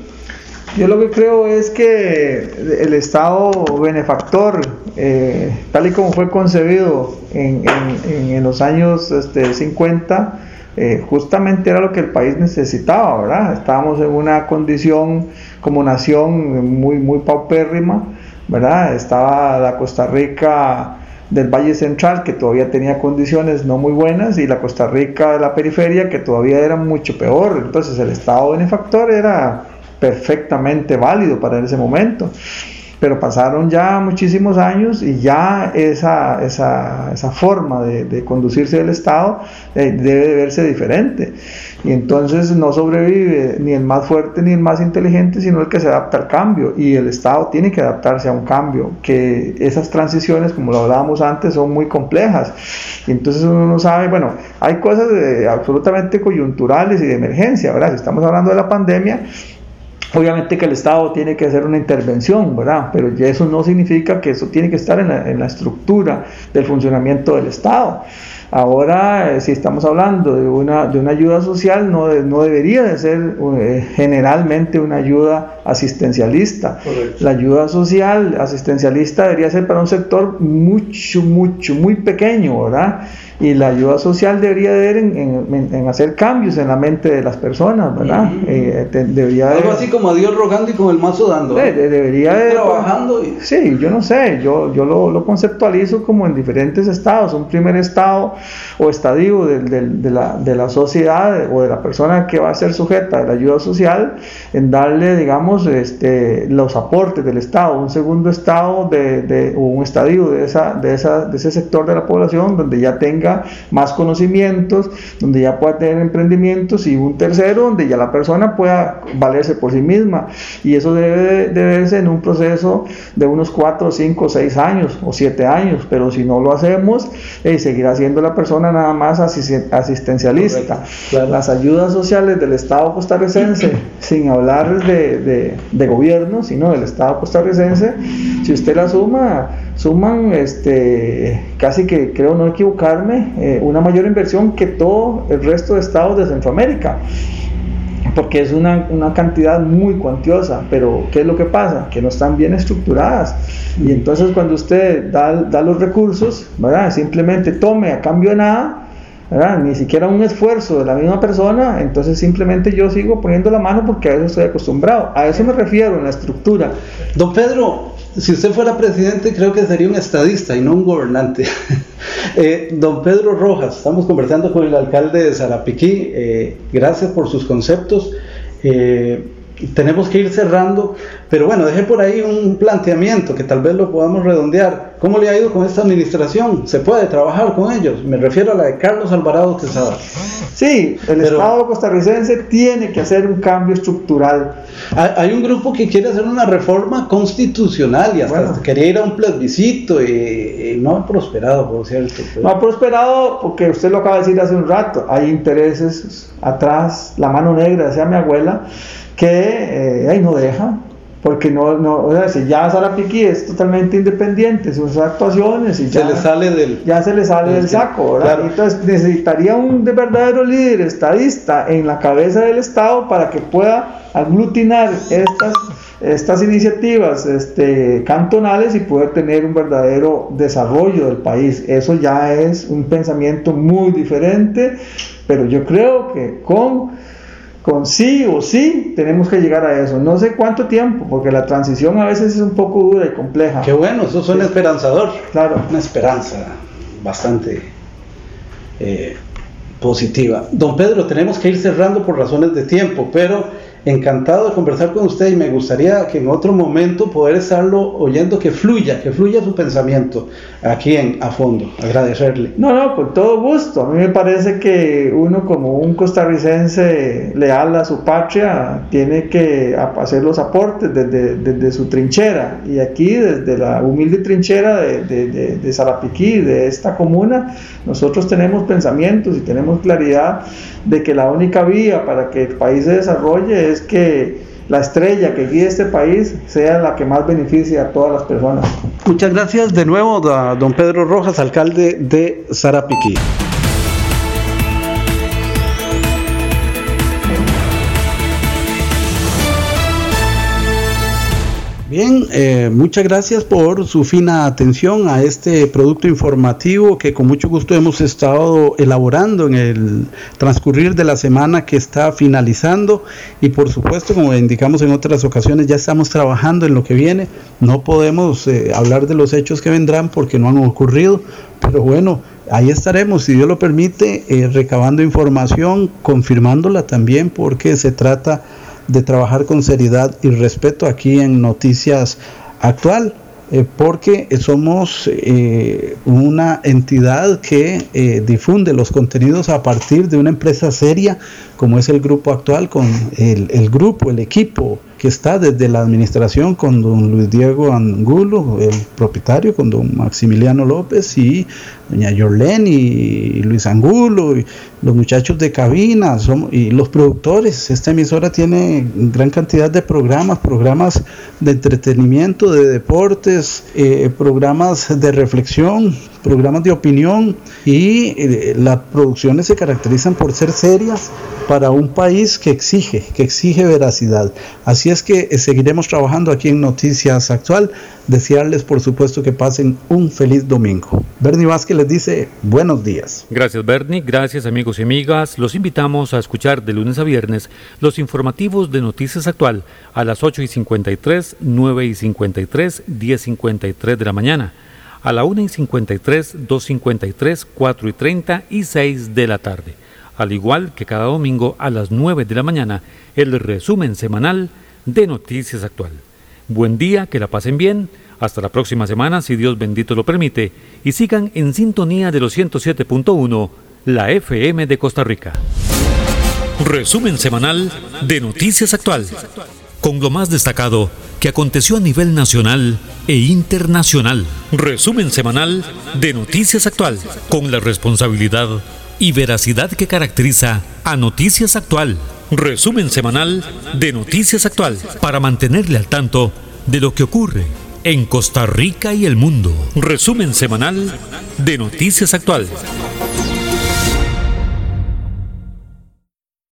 Yo lo que creo es que el Estado benefactor, eh, tal y como fue concebido en, los años este, 50, eh, justamente era lo que el país necesitaba, ¿verdad? Estábamos en una condición como nación muy, muy paupérrima, ¿verdad? Estaba la Costa Rica del Valle Central que todavía tenía condiciones no muy buenas y la Costa Rica de la periferia que todavía era mucho peor. Entonces el Estado benefactor era perfectamente válido para ese momento. Pero pasaron ya muchísimos años y ya esa, esa, esa forma de, de, conducirse del Estado eh, debe de verse diferente. Y entonces no sobrevive ni el más fuerte ni el más inteligente, sino el que se adapta al cambio. Y el Estado tiene que adaptarse a un cambio, que esas transiciones, como lo hablábamos antes, son muy complejas. Y entonces uno no sabe, bueno, hay cosas absolutamente coyunturales y de emergencia, ¿verdad? Si estamos hablando de la pandemia, Obviamente que el Estado tiene que hacer una intervención, ¿verdad? Pero eso no significa que eso tiene que estar en la, estructura del funcionamiento del Estado. Ahora, eh, si estamos hablando de una, de una ayuda social, no, no debería de ser eh, generalmente una ayuda asistencialista. La ayuda social asistencialista debería ser para un sector mucho, mucho, muy pequeño, ¿verdad? Y la ayuda social debería ver en, hacer cambios en la mente de las personas, ¿verdad? Eh, debería Algo así como a Dios rogando y con el mazo dando. debería de, trabajando. Sí, yo no sé, yo, yo lo, conceptualizo como en diferentes estados, un primer estado o estadio de, la, de la sociedad o de la persona que va a ser sujeta de la ayuda social, en darle, digamos, este, los aportes del estado, un segundo estado de, o un estadio de, esa, de, esa, de ese sector de la población donde ya tenga más conocimientos, donde ya pueda tener emprendimientos y un tercero donde ya la persona pueda valerse por sí misma. Y eso debe de, verse en un proceso de unos 4, 5, 6 años o 7 años, pero si no lo hacemos, eh, seguirá siendo la persona nada más asistencialista. Las ayudas sociales del Estado costarricense, *clears throat* sin hablar de, de gobierno, sino del Estado costarricense, si usted la suma, suman este, casi que creo no equivocarme, eh, una mayor inversión que todo el resto de estados de Centroamérica. Porque es una, una, cantidad muy cuantiosa, pero ¿qué es lo que pasa? Que no están bien estructuradas. Y entonces cuando usted da, da los recursos, ¿verdad? simplemente tome a cambio de nada, ¿verdad? ni siquiera un esfuerzo de la misma persona, entonces simplemente yo sigo poniendo la mano porque a eso estoy acostumbrado. A eso me refiero en la estructura. Don Pedro, si usted fuera presidente, creo que sería un estadista y no un gobernante. *laughs* Eh, don Pedro Rojas, estamos conversando con el alcalde de Zarapiquí. Eh, gracias por sus conceptos. Eh, tenemos que ir cerrando, pero bueno, dejé por ahí un planteamiento que tal vez lo podamos redondear. ¿Cómo le ha ido con esta administración? ¿Se puede trabajar con ellos? Me refiero a la de Carlos Alvarado Quesada. Sí, el Estado costarricense tiene que hacer un cambio estructural. Hay un grupo que quiere hacer una reforma constitucional y hasta quería ir a un plebiscito y, no ha prosperado, por cierto. No ha prosperado porque usted lo acaba de decir hace un rato, hay intereses atrás, la mano negra, decía mi abuela, que eh, no deja, porque no, no o sea, si ya Sara Piqui es totalmente independiente, sus actuaciones y ya se le sale del, ya se le sale del saco, Entonces necesitaría un verdadero líder estadista en la cabeza del Estado para que pueda aglutinar estas estas iniciativas este, cantonales y poder tener un verdadero desarrollo del país. Eso ya es un pensamiento muy diferente, pero yo creo que con con sí o sí tenemos que llegar a eso. No sé cuánto tiempo, porque la transición a veces es un poco dura y compleja. Qué bueno, eso suena esperanzador. Claro. Una esperanza bastante eh, positiva. Don Pedro, tenemos que ir cerrando por razones de tiempo, pero encantado de conversar con usted y me gustaría que en otro momento poder estarlo oyendo que fluya, que fluya su pensamiento aquí en A Fondo. Agradecerle. No, no, con todo gusto. A mí me parece que uno como un costarricense leal a su patria tiene que hacer los aportes desde, desde su trinchera y aquí desde la humilde trinchera de, de, de Zarapiquí, de esta comuna, nosotros tenemos pensamientos y tenemos claridad de que la única vía para que el país se desarrolle es que la estrella que guíe este país sea la que más beneficie a todas las personas. Muchas gracias de nuevo a don Pedro Rojas, alcalde de Sarapiquí. Bien, eh, muchas gracias por su fina atención a este producto informativo que con mucho gusto hemos estado elaborando en el transcurrir de la semana que está finalizando y por supuesto, como indicamos en otras ocasiones, ya estamos trabajando en lo que viene. No podemos eh, hablar de los hechos que vendrán porque no han ocurrido, pero bueno, ahí estaremos, si Dios lo permite, eh, recabando información, confirmándola también porque se trata de trabajar con seriedad y respeto aquí en Noticias Actual, eh, porque somos eh, una entidad que eh, difunde los contenidos a partir de una empresa seria como es el grupo actual, con el, el grupo, el equipo que está desde la administración con don Luis Diego Angulo, el propietario, con don Maximiliano López y doña Yorlen y Luis Angulo, y los muchachos de cabina y los productores. Esta emisora tiene gran cantidad de programas, programas de entretenimiento, de deportes, eh, programas de reflexión, programas de opinión y eh, las producciones se caracterizan por ser serias para un país que exige, que exige veracidad. Así es que eh, seguiremos trabajando aquí en Noticias Actual. Desearles, por supuesto, que pasen un feliz domingo. Bernie Vázquez les dice buenos días. Gracias, Bernie. Gracias, amigos y amigas. Los invitamos a escuchar de lunes a viernes los informativos de Noticias Actual a las 8 y 53, 9 y 53, 10 y 53 de la mañana a la 1 y 53, 2 y 53, 4 y 30 y 6 de la tarde. Al igual que cada domingo a las 9 de la mañana, el resumen semanal de Noticias Actual. Buen día, que la pasen bien. Hasta la próxima semana, si Dios bendito lo permite, y sigan en sintonía de los 107.1, la FM de Costa Rica. Resumen semanal de Noticias Actual, con lo más destacado que aconteció a nivel nacional e internacional. Resumen semanal de Noticias Actual, con la responsabilidad y veracidad que caracteriza a Noticias Actual. Resumen semanal de Noticias Actual, para mantenerle al tanto de lo que ocurre en Costa Rica y el mundo. Resumen semanal de Noticias Actual.